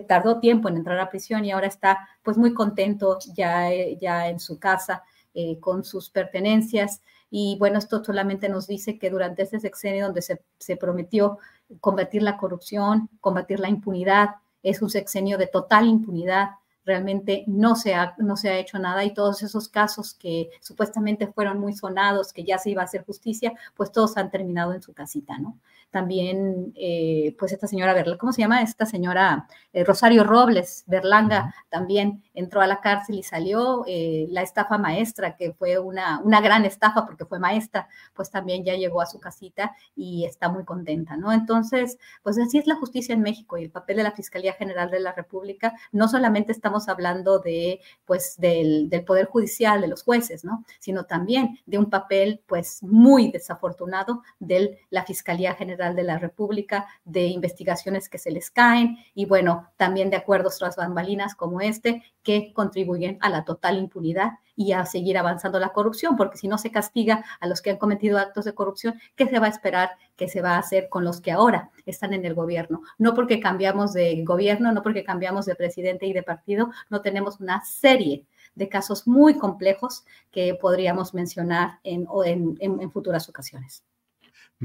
tardó tiempo en entrar a prisión y ahora está pues muy contento ya, ya en su casa eh, con sus pertenencias. Y bueno, esto solamente nos dice que durante ese sexenio donde se, se prometió combatir la corrupción, combatir la impunidad, es un sexenio de total impunidad, realmente no se, ha, no se ha hecho nada y todos esos casos que supuestamente fueron muy sonados, que ya se iba a hacer justicia, pues todos han terminado en su casita, ¿no? También, eh, pues esta señora, ¿cómo se llama? Esta señora eh, Rosario Robles, Berlanga, también entró a la cárcel y salió. Eh, la estafa maestra, que fue una, una gran estafa porque fue maestra, pues también ya llegó a su casita y está muy contenta, ¿no? Entonces, pues así es la justicia en México y el papel de la Fiscalía General de la República. No solamente estamos hablando de, pues, del, del Poder Judicial, de los jueces, ¿no? Sino también de un papel, pues, muy desafortunado de la Fiscalía General de la República, de investigaciones que se les caen y, bueno, también de acuerdos tras bambalinas como este, que contribuyen a la total impunidad y a seguir avanzando la corrupción, porque si no se castiga a los que han cometido actos de corrupción, ¿qué se va a esperar que se va a hacer con los que ahora están en el gobierno? No porque cambiamos de gobierno, no porque cambiamos de presidente y de partido, no tenemos una serie de casos muy complejos que podríamos mencionar en, en, en futuras ocasiones.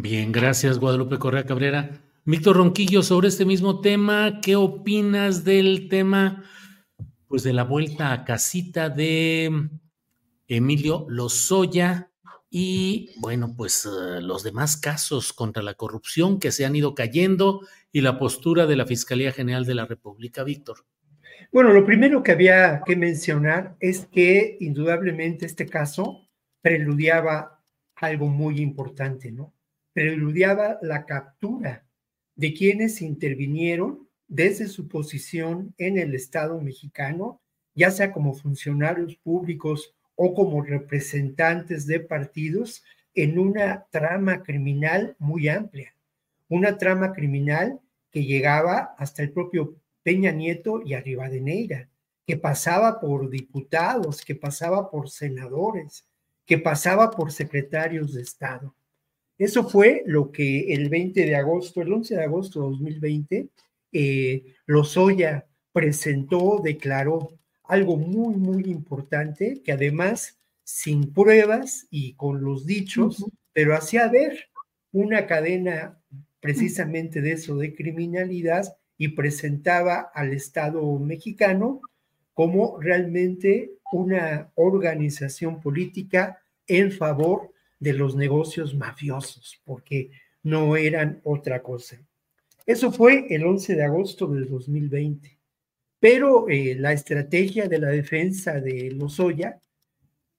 Bien, gracias Guadalupe Correa Cabrera. Víctor Ronquillo, sobre este mismo tema, ¿qué opinas del tema? pues de la vuelta a casita de Emilio Lozoya y bueno, pues uh, los demás casos contra la corrupción que se han ido cayendo y la postura de la Fiscalía General de la República, Víctor. Bueno, lo primero que había que mencionar es que indudablemente este caso preludiaba algo muy importante, ¿no? Preludiaba la captura de quienes intervinieron desde su posición en el Estado mexicano, ya sea como funcionarios públicos o como representantes de partidos, en una trama criminal muy amplia, una trama criminal que llegaba hasta el propio Peña Nieto y Neira, que pasaba por diputados, que pasaba por senadores, que pasaba por secretarios de Estado. Eso fue lo que el 20 de agosto, el 11 de agosto de 2020, eh, Lozoya presentó, declaró algo muy, muy importante, que además sin pruebas y con los dichos, pero hacía ver una cadena precisamente de eso, de criminalidad, y presentaba al Estado mexicano como realmente una organización política en favor de los negocios mafiosos, porque no eran otra cosa. Eso fue el 11 de agosto del 2020. Pero eh, la estrategia de la defensa de Lozoya,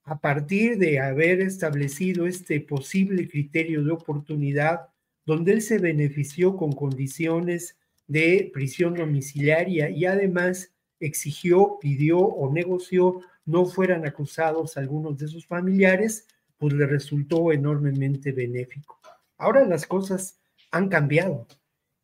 a partir de haber establecido este posible criterio de oportunidad, donde él se benefició con condiciones de prisión domiciliaria y además exigió, pidió o negoció no fueran acusados algunos de sus familiares, pues le resultó enormemente benéfico. Ahora las cosas han cambiado.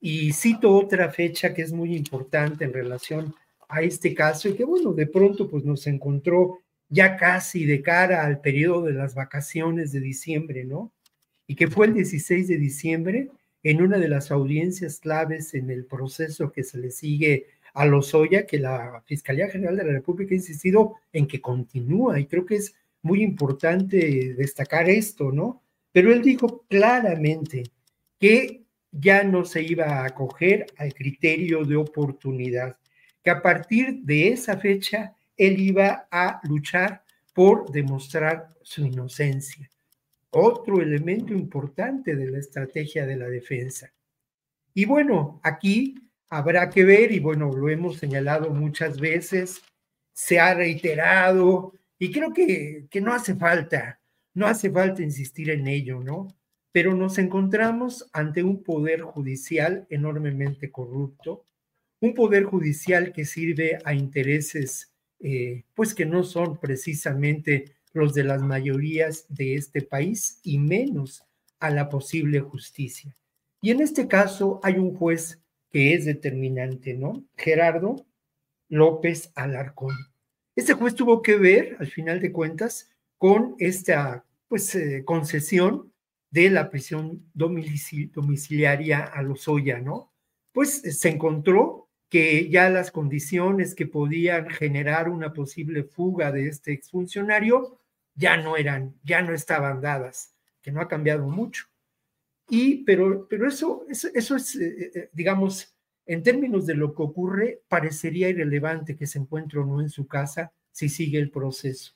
Y cito otra fecha que es muy importante en relación a este caso y que bueno, de pronto pues nos encontró ya casi de cara al periodo de las vacaciones de diciembre, ¿no? Y que fue el 16 de diciembre en una de las audiencias claves en el proceso que se le sigue a Lozoya, que la Fiscalía General de la República ha insistido en que continúa y creo que es muy importante destacar esto, ¿no? Pero él dijo claramente que ya no se iba a acoger al criterio de oportunidad, que a partir de esa fecha él iba a luchar por demostrar su inocencia. Otro elemento importante de la estrategia de la defensa. Y bueno, aquí habrá que ver, y bueno, lo hemos señalado muchas veces, se ha reiterado, y creo que, que no hace falta, no hace falta insistir en ello, ¿no? pero nos encontramos ante un poder judicial enormemente corrupto, un poder judicial que sirve a intereses eh, pues que no son precisamente los de las mayorías de este país y menos a la posible justicia. Y en este caso hay un juez que es determinante, ¿no? Gerardo López Alarcón. Este juez tuvo que ver, al final de cuentas, con esta pues, eh, concesión de la prisión domiciliaria a Lozoya, ¿no? Pues se encontró que ya las condiciones que podían generar una posible fuga de este exfuncionario ya no eran, ya no estaban dadas, que no ha cambiado mucho. Y, pero, pero eso, eso, es, eh, eh, digamos, en términos de lo que ocurre, parecería irrelevante que se encuentre o no en su casa si sigue el proceso.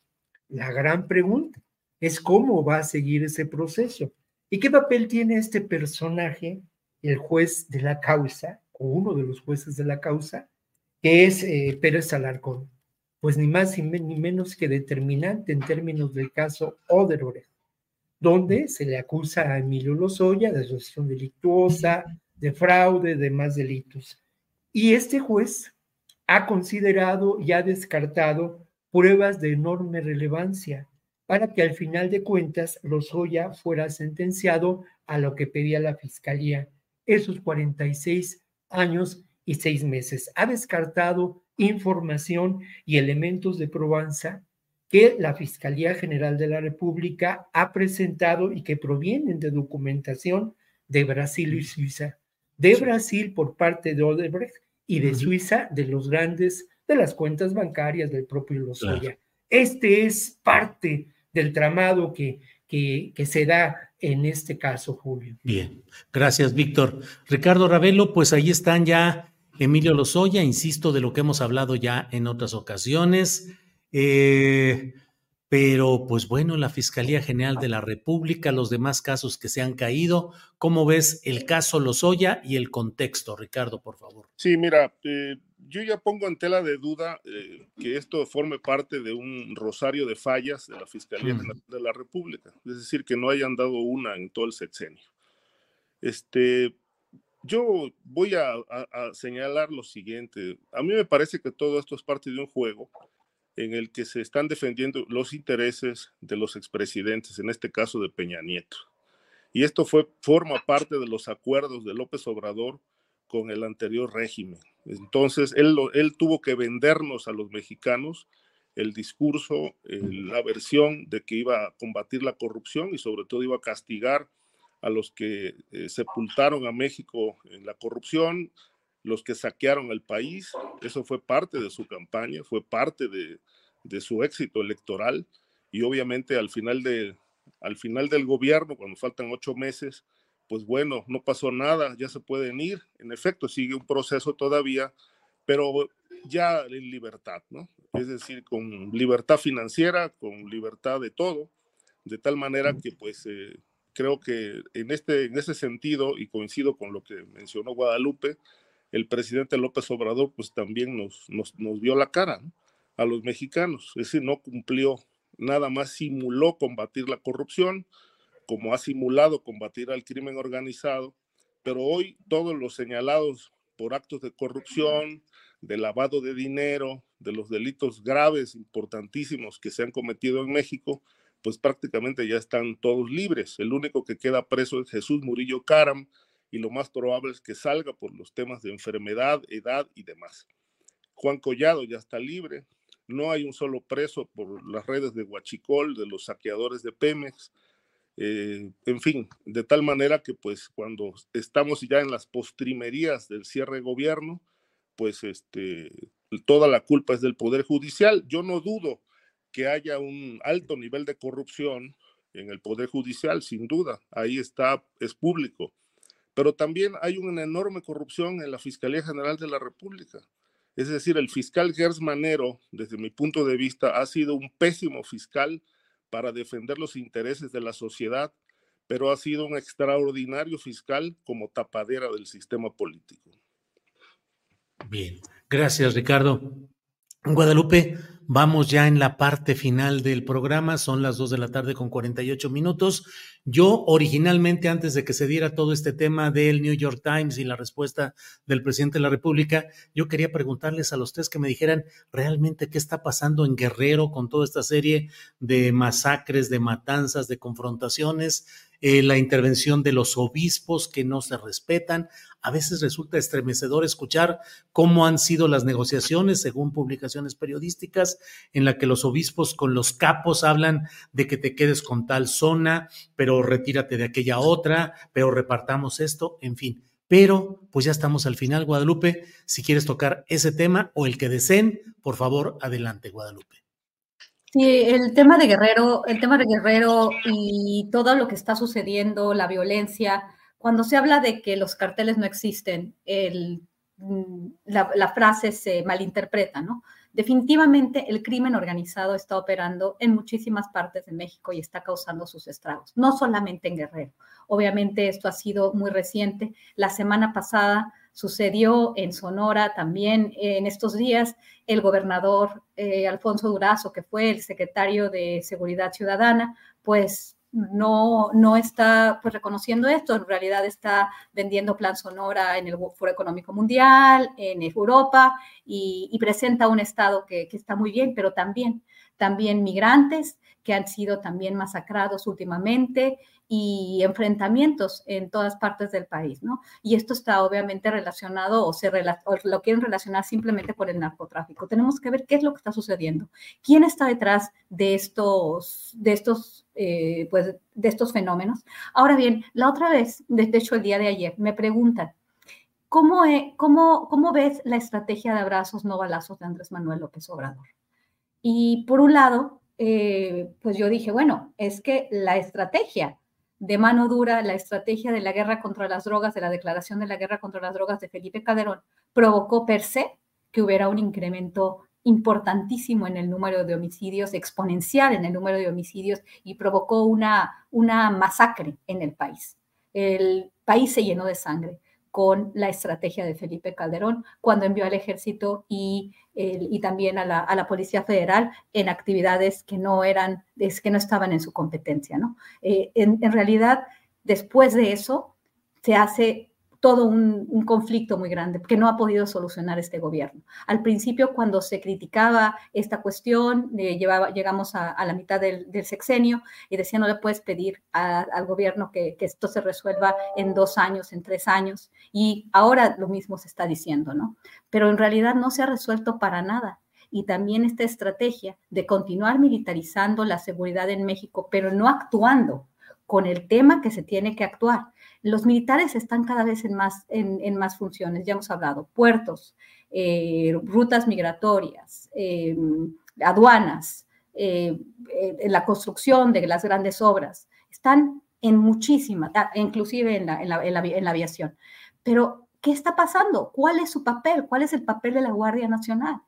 La gran pregunta es cómo va a seguir ese proceso y qué papel tiene este personaje, el juez de la causa, o uno de los jueces de la causa, que es eh, Pérez Alarcón. Pues ni más ni menos que determinante en términos del caso Odebrecht donde se le acusa a Emilio Lozoya de asociación delictuosa, de fraude, de más delitos. Y este juez ha considerado y ha descartado pruebas de enorme relevancia para que al final de cuentas Lozoya fuera sentenciado a lo que pedía la fiscalía, esos 46 años y seis meses. Ha descartado información y elementos de probanza que la Fiscalía General de la República ha presentado y que provienen de documentación de Brasil y Suiza. De Brasil por parte de Odebrecht y de Suiza de los grandes, de las cuentas bancarias del propio Lozoya. Este es parte del tramado que, que, que se da en este caso, Julio. Bien, gracias, Víctor. Ricardo Ravelo, pues ahí están ya Emilio Lozoya, insisto, de lo que hemos hablado ya en otras ocasiones. Eh, pero, pues bueno, la Fiscalía General de la República, los demás casos que se han caído, ¿cómo ves el caso Lozoya y el contexto, Ricardo, por favor? Sí, mira, eh, yo ya pongo en tela de duda eh, que esto forme parte de un rosario de fallas de la Fiscalía General de la República, es decir, que no hayan dado una en todo el sexenio. Este, yo voy a señalar lo siguiente, a mí me parece que todo esto es parte de un juego en el que se están defendiendo los intereses de los expresidentes, en este caso de Peña Nieto. Y esto fue, forma parte de los acuerdos de López Obrador con el anterior régimen. Entonces, él, él tuvo que vendernos a los mexicanos el discurso, la versión de que iba a combatir la corrupción y sobre todo iba a castigar a los que eh, sepultaron a México en la corrupción, los que saquearon el país. Eso fue parte de su campaña, fue parte de, su éxito electoral y obviamente al final, de, al final del gobierno, cuando faltan ocho meses, pues bueno, no pasó nada, ya se pueden ir. En efecto, sigue un proceso todavía, pero ya en libertad, ¿no? Es decir, con libertad financiera, con libertad de todo, de tal manera que pues eh, creo que en este, en ese sentido, y coincido con lo que mencionó Guadalupe, el presidente López Obrador pues también nos, nos, vio la cara a los mexicanos, es decir, no cumplió, nada más simuló combatir la corrupción, como ha simulado combatir al crimen organizado, pero hoy todos los señalados por actos de corrupción, de lavado de dinero, de los delitos graves, importantísimos que se han cometido en México, pues prácticamente ya están todos libres. El único que queda preso es Jesús Murillo Caram, y lo más probable es que salga por los temas de enfermedad, edad y demás. Juan Collado ya está libre, no hay un solo preso por las redes de Huachicol, de los saqueadores de Pemex, eh, en fin, de tal manera que pues cuando estamos ya en las postrimerías del cierre de gobierno, pues este, toda la culpa es del Poder Judicial. Yo no dudo que haya un alto nivel de corrupción en el Poder Judicial, sin duda, ahí está, es público pero también hay una enorme corrupción en la Fiscalía General de la República. Es decir, el fiscal Gers Manero, desde mi punto de vista, ha sido un pésimo fiscal para defender los intereses de la sociedad, pero ha sido un extraordinario fiscal como tapadera del sistema político. Bien, gracias Ricardo. Guadalupe, vamos ya en la parte final del programa, son las 2 de la tarde con 48 minutos. Yo originalmente, antes de que se diera todo este tema del New York Times y la respuesta del presidente de la República, yo quería preguntarles a los tres que me dijeran realmente qué está pasando en Guerrero con toda esta serie de masacres, de matanzas, de confrontaciones eh, la intervención de los obispos que no se respetan. A veces resulta estremecedor escuchar cómo han sido las negociaciones, según publicaciones periodísticas, en la que los obispos con los capos hablan de que te quedes con tal zona, pero retírate de aquella otra, pero repartamos esto, en fin. Pero pues ya estamos al final, Guadalupe. Si quieres tocar ese tema o el que deseen, por favor, adelante, Guadalupe. Sí, el tema de Guerrero, el tema de Guerrero y todo lo que está sucediendo, la violencia, cuando se habla de que los carteles no existen, mm, la, frase se malinterpreta, ¿no? Definitivamente el crimen organizado está operando en muchísimas partes de México y está causando sus estragos, no solamente en Guerrero. Obviamente esto ha sido muy reciente. La semana pasada Sucedió en Sonora también en estos días. El gobernador eh, Alfonso Durazo, que fue el secretario de Seguridad Ciudadana, pues no, no está pues, reconociendo esto, en realidad está vendiendo Plan Sonora en el Foro Económico Mundial, en Europa, y, presenta un Estado que, que, está muy bien, pero también, también migrantes que han sido también masacrados últimamente y enfrentamientos en todas partes del país, ¿no? Y esto está obviamente relacionado o, se lo quieren relacionar simplemente con el narcotráfico. Tenemos que ver qué es lo que está sucediendo, quién está detrás de estos, de estos, eh, pues, de estos fenómenos. Ahora bien, la otra vez, de hecho el día de ayer, me preguntan, ¿cómo, cómo, cómo ves la estrategia de abrazos no balazos de Andrés Manuel López Obrador? Y por un lado, eh, pues yo dije, bueno, es que la estrategia de mano dura la estrategia de la guerra contra las drogas, de la declaración de la guerra contra las drogas de Felipe Calderón, provocó per se que hubiera un incremento importantísimo en el número de homicidios, exponencial en el número de homicidios y provocó una, una masacre en el país. El país se llenó de sangre con la estrategia de Felipe Calderón cuando envió al ejército y, y también a la, Policía Federal en actividades que no eran, es, que no estaban en su competencia. ¿no? Eh, en, en realidad, después de eso, se hace todo un, conflicto muy grande que no ha podido solucionar este gobierno. Al principio, cuando se criticaba esta cuestión, eh, llegamos a, la mitad del, sexenio y decía, no le puedes pedir al gobierno que, esto se resuelva en dos años, en tres años. Y ahora lo mismo se está diciendo, ¿no? Pero en realidad no se ha resuelto para nada y también esta estrategia de continuar militarizando la seguridad en México, pero no actuando con el tema que se tiene que actuar. Los militares están cada vez en más, en, más funciones, ya hemos hablado, puertos, eh, rutas migratorias, eh, aduanas, eh, la construcción de las grandes obras, están en muchísimas, inclusive en la, en la aviación. Pero, ¿qué está pasando? ¿Cuál es su papel? ¿Cuál es el papel de la Guardia Nacional?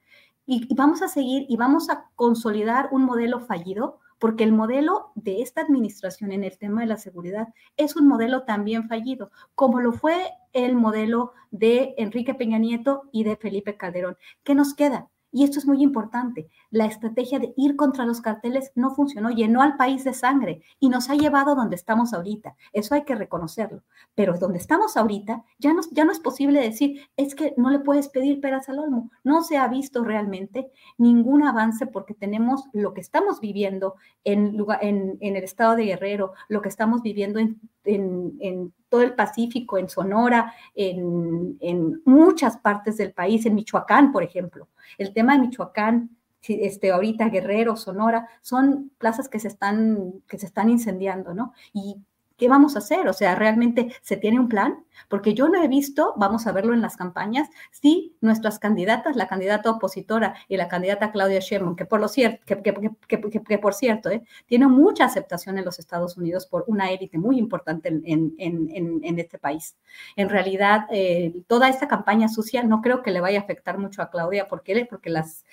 Y, y, vamos a seguir y vamos a consolidar un modelo fallido porque el modelo de esta administración en el tema de la seguridad es un modelo también fallido, como lo fue el modelo de Enrique Peña Nieto y de Felipe Calderón. ¿Qué nos queda? Y esto es muy importante. La estrategia de ir contra los carteles no funcionó, llenó al país de sangre y nos ha llevado donde estamos ahorita. Eso hay que reconocerlo. Pero donde estamos ahorita ya no, ya no es posible decir, es que no le puedes pedir peras al olmo. No se ha visto realmente ningún avance porque tenemos lo que estamos viviendo en, en, en el estado de Guerrero, lo que estamos viviendo en, en todo el Pacífico, en Sonora, en, en, muchas partes del país, en Michoacán, por ejemplo. El tema de Michoacán, este, ahorita Guerrero, Sonora, son plazas que se están, que se están incendiando, ¿no? Y ¿qué vamos a hacer? O sea, ¿realmente se tiene un plan? Porque yo no he visto, vamos a verlo en las campañas, si nuestras candidatas, la candidata opositora y la candidata Claudia Sheinbaum, que por, lo cierto, que, por cierto, eh, tiene mucha aceptación en los Estados Unidos por una élite muy importante en, en, este país. En realidad, eh, toda esta campaña sucia no creo que le vaya a afectar mucho a Claudia. ¿Por qué? Porque las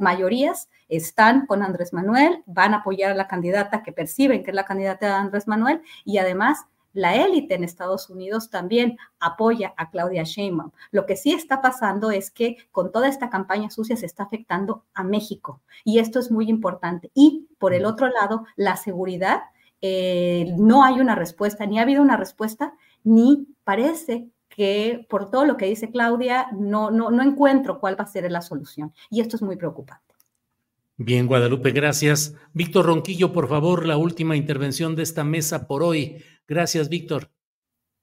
mayorías están con Andrés Manuel, van a apoyar a la candidata que perciben que es la candidata de Andrés Manuel y además la élite en Estados Unidos también apoya a Claudia Sheinbaum. Lo que sí está pasando es que con toda esta campaña sucia se está afectando a México y esto es muy importante. Y por el otro lado, la seguridad, eh, no hay una respuesta, ni ha habido una respuesta, ni parece que por todo lo que dice Claudia, no, no, no encuentro cuál va a ser la solución. Y esto es muy preocupante. Bien, Guadalupe, gracias. Víctor Ronquillo, por favor, la última intervención de esta mesa por hoy. Gracias, Víctor.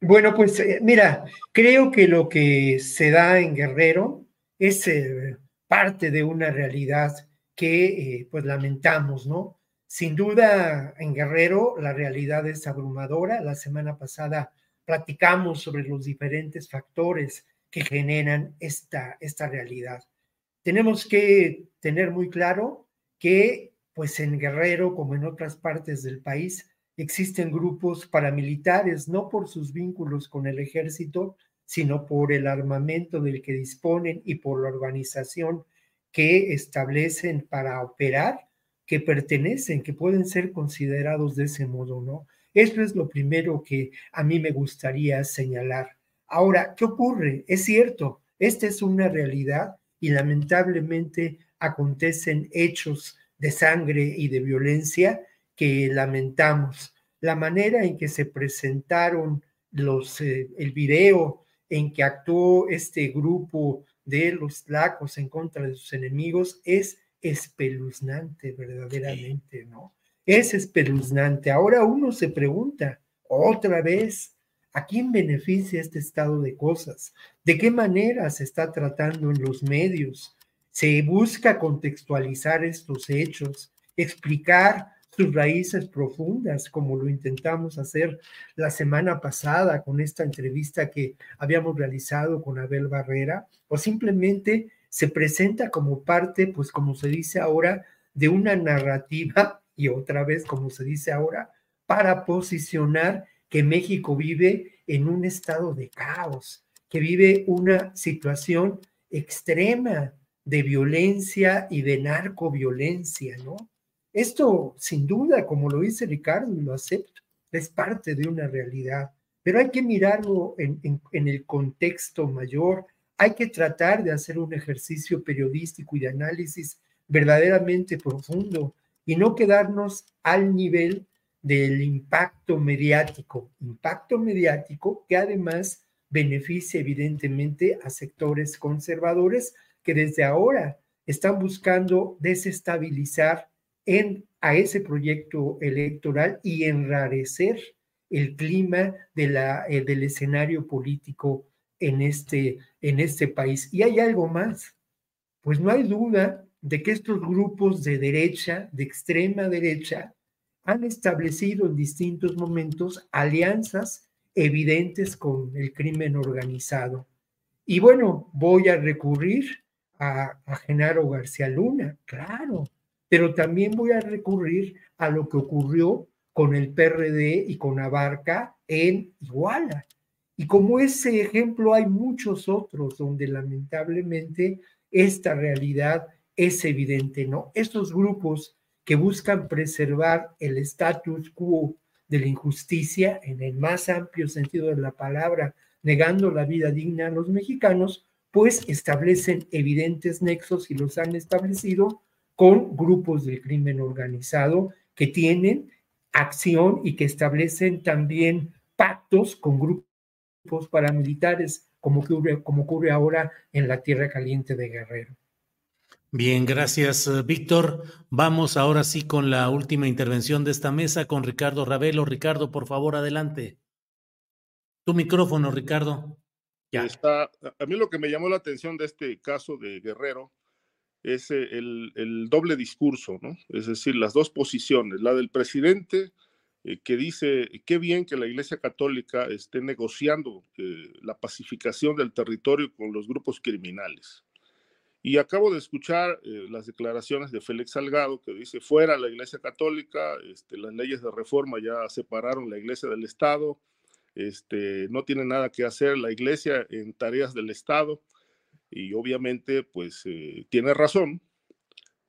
Bueno, pues eh, mira, creo que lo que se da en Guerrero es eh, parte de una realidad que eh, pues lamentamos, ¿no? Sin duda, en Guerrero la realidad es abrumadora. La semana pasada platicamos sobre los diferentes factores que generan esta, esta realidad. Tenemos que tener muy claro que pues en Guerrero, como en otras partes del país, existen grupos paramilitares, no por sus vínculos con el ejército, sino por el armamento del que disponen y por la organización que establecen para operar, que pertenecen, que pueden ser considerados de ese modo, ¿no? Eso es lo primero que a mí me gustaría señalar. Ahora, ¿qué ocurre? Es cierto, esta es una realidad y lamentablemente acontecen hechos de sangre y de violencia que lamentamos. La manera en que se presentaron los, eh, el video en que actuó este grupo de los lacos en contra de sus enemigos es espeluznante verdaderamente, ¿no? Es espeluznante. Ahora uno se pregunta otra vez, ¿a quién beneficia este estado de cosas? ¿De qué manera se está tratando en los medios? Se busca contextualizar estos hechos, explicar sus raíces profundas, como lo intentamos hacer la semana pasada con esta entrevista que habíamos realizado con Abel Barrera, o simplemente se presenta como parte, pues como se dice ahora, de una narrativa, y otra vez como se dice ahora, para posicionar que México vive en un estado de caos, que vive una situación extrema de violencia y de narcoviolencia, ¿no? Esto, sin duda, como lo dice Ricardo, y lo acepto, es parte de una realidad, pero hay que mirarlo en, en el contexto mayor, hay que tratar de hacer un ejercicio periodístico y de análisis verdaderamente profundo y no quedarnos al nivel del impacto mediático, impacto mediático que además beneficia evidentemente a sectores conservadores, que desde ahora están buscando desestabilizar a ese proyecto electoral y enrarecer el clima eh, del escenario político en este, en este país. Y hay algo más, pues no hay duda de que estos grupos de derecha, de extrema derecha, han establecido en distintos momentos alianzas evidentes con el crimen organizado. Y bueno, voy a recurrir a, Genaro García Luna, claro, pero también voy a recurrir a lo que ocurrió con el PRD y con Abarca en Iguala. Y como ese ejemplo hay muchos otros donde lamentablemente esta realidad es evidente, ¿no? Estos grupos que buscan preservar el status quo de la injusticia en el más amplio sentido de la palabra, negando la vida digna a los mexicanos, pues establecen evidentes nexos y los han establecido con grupos del crimen organizado que tienen acción y que establecen también pactos con grupos paramilitares, como ocurre, como ocurre ahora en la Tierra Caliente de Guerrero. Bien, gracias, eh, Víctor. Vamos ahora sí con la última intervención de esta mesa con Ricardo Ravelo. Ricardo, por favor, adelante. Tu micrófono, Ricardo. Está, a mí lo que me llamó la atención de este caso de Guerrero es eh, el, doble discurso, ¿no? Es decir, las dos posiciones, la del presidente eh, que dice, qué bien que la Iglesia Católica esté negociando eh, la pacificación del territorio con los grupos criminales. Y acabo de escuchar las declaraciones de Félix Salgado, que dice, fuera la Iglesia Católica, este, las leyes de reforma ya separaron la Iglesia del Estado, este, no tiene nada que hacer la iglesia en tareas del Estado y obviamente pues eh, tiene razón,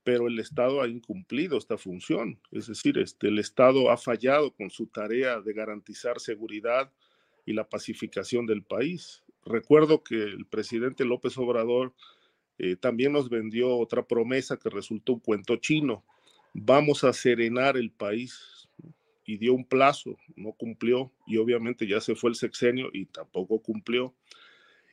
pero el Estado ha incumplido esta función. Es decir, este, el Estado ha fallado con su tarea de garantizar seguridad y la pacificación del país. Recuerdo que el presidente López Obrador eh, también nos vendió otra promesa que resultó un cuento chino. Vamos a serenar el país y dio un plazo, no cumplió y obviamente ya se fue el sexenio y tampoco cumplió.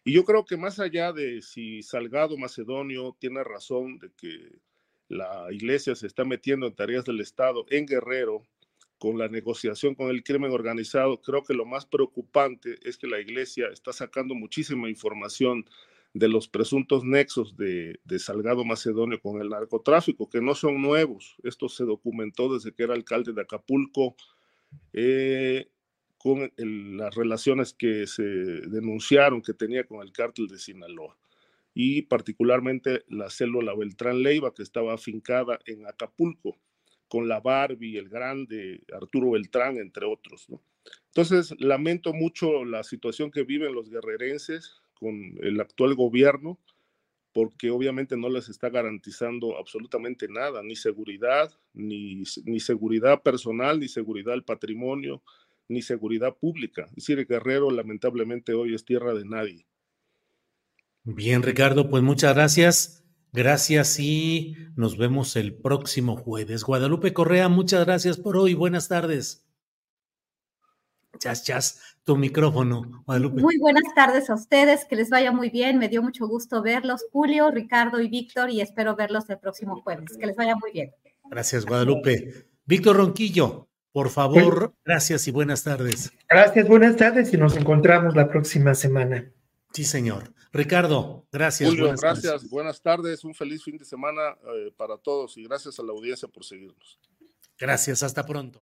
Y yo creo que más allá de si Salgado Macedonio tiene razón de que la iglesia se está metiendo en tareas del Estado en Guerrero con la negociación con el crimen organizado, creo que lo más preocupante es que la iglesia está sacando muchísima información de los presuntos nexos de, Salgado Macedonio con el narcotráfico, que no son nuevos. Esto se documentó desde que era alcalde de Acapulco, eh, con las relaciones que se denunciaron que tenía con el cártel de Sinaloa y particularmente la célula Beltrán Leiva que estaba afincada en Acapulco con la Barbie, el grande Arturo Beltrán, entre otros. Entonces, lamento mucho la situación que viven los guerrerenses con el actual gobierno, porque obviamente no les está garantizando absolutamente nada, ni seguridad, ni, ni seguridad personal, ni seguridad del patrimonio, ni seguridad pública. Es decir, Guerrero lamentablemente hoy es tierra de nadie. Bien, Ricardo, pues muchas gracias. Gracias y nos vemos el próximo jueves. Guadalupe Correa, muchas gracias por hoy. Buenas tardes. Chas, chas, tu micrófono, Guadalupe. Muy buenas tardes a ustedes, que les vaya muy bien. Me dio mucho gusto verlos, Julio, Ricardo y Víctor, y espero verlos el próximo jueves. Que les vaya muy bien. Gracias, Guadalupe. Víctor Ronquillo, por favor, gracias y buenas tardes. Gracias, buenas tardes y nos encontramos la próxima semana. Sí, señor. Ricardo, gracias. Julio, gracias. Buenas tardes. Un feliz fin de semana eh, para todos y gracias a la audiencia por seguirnos. Gracias. Hasta pronto.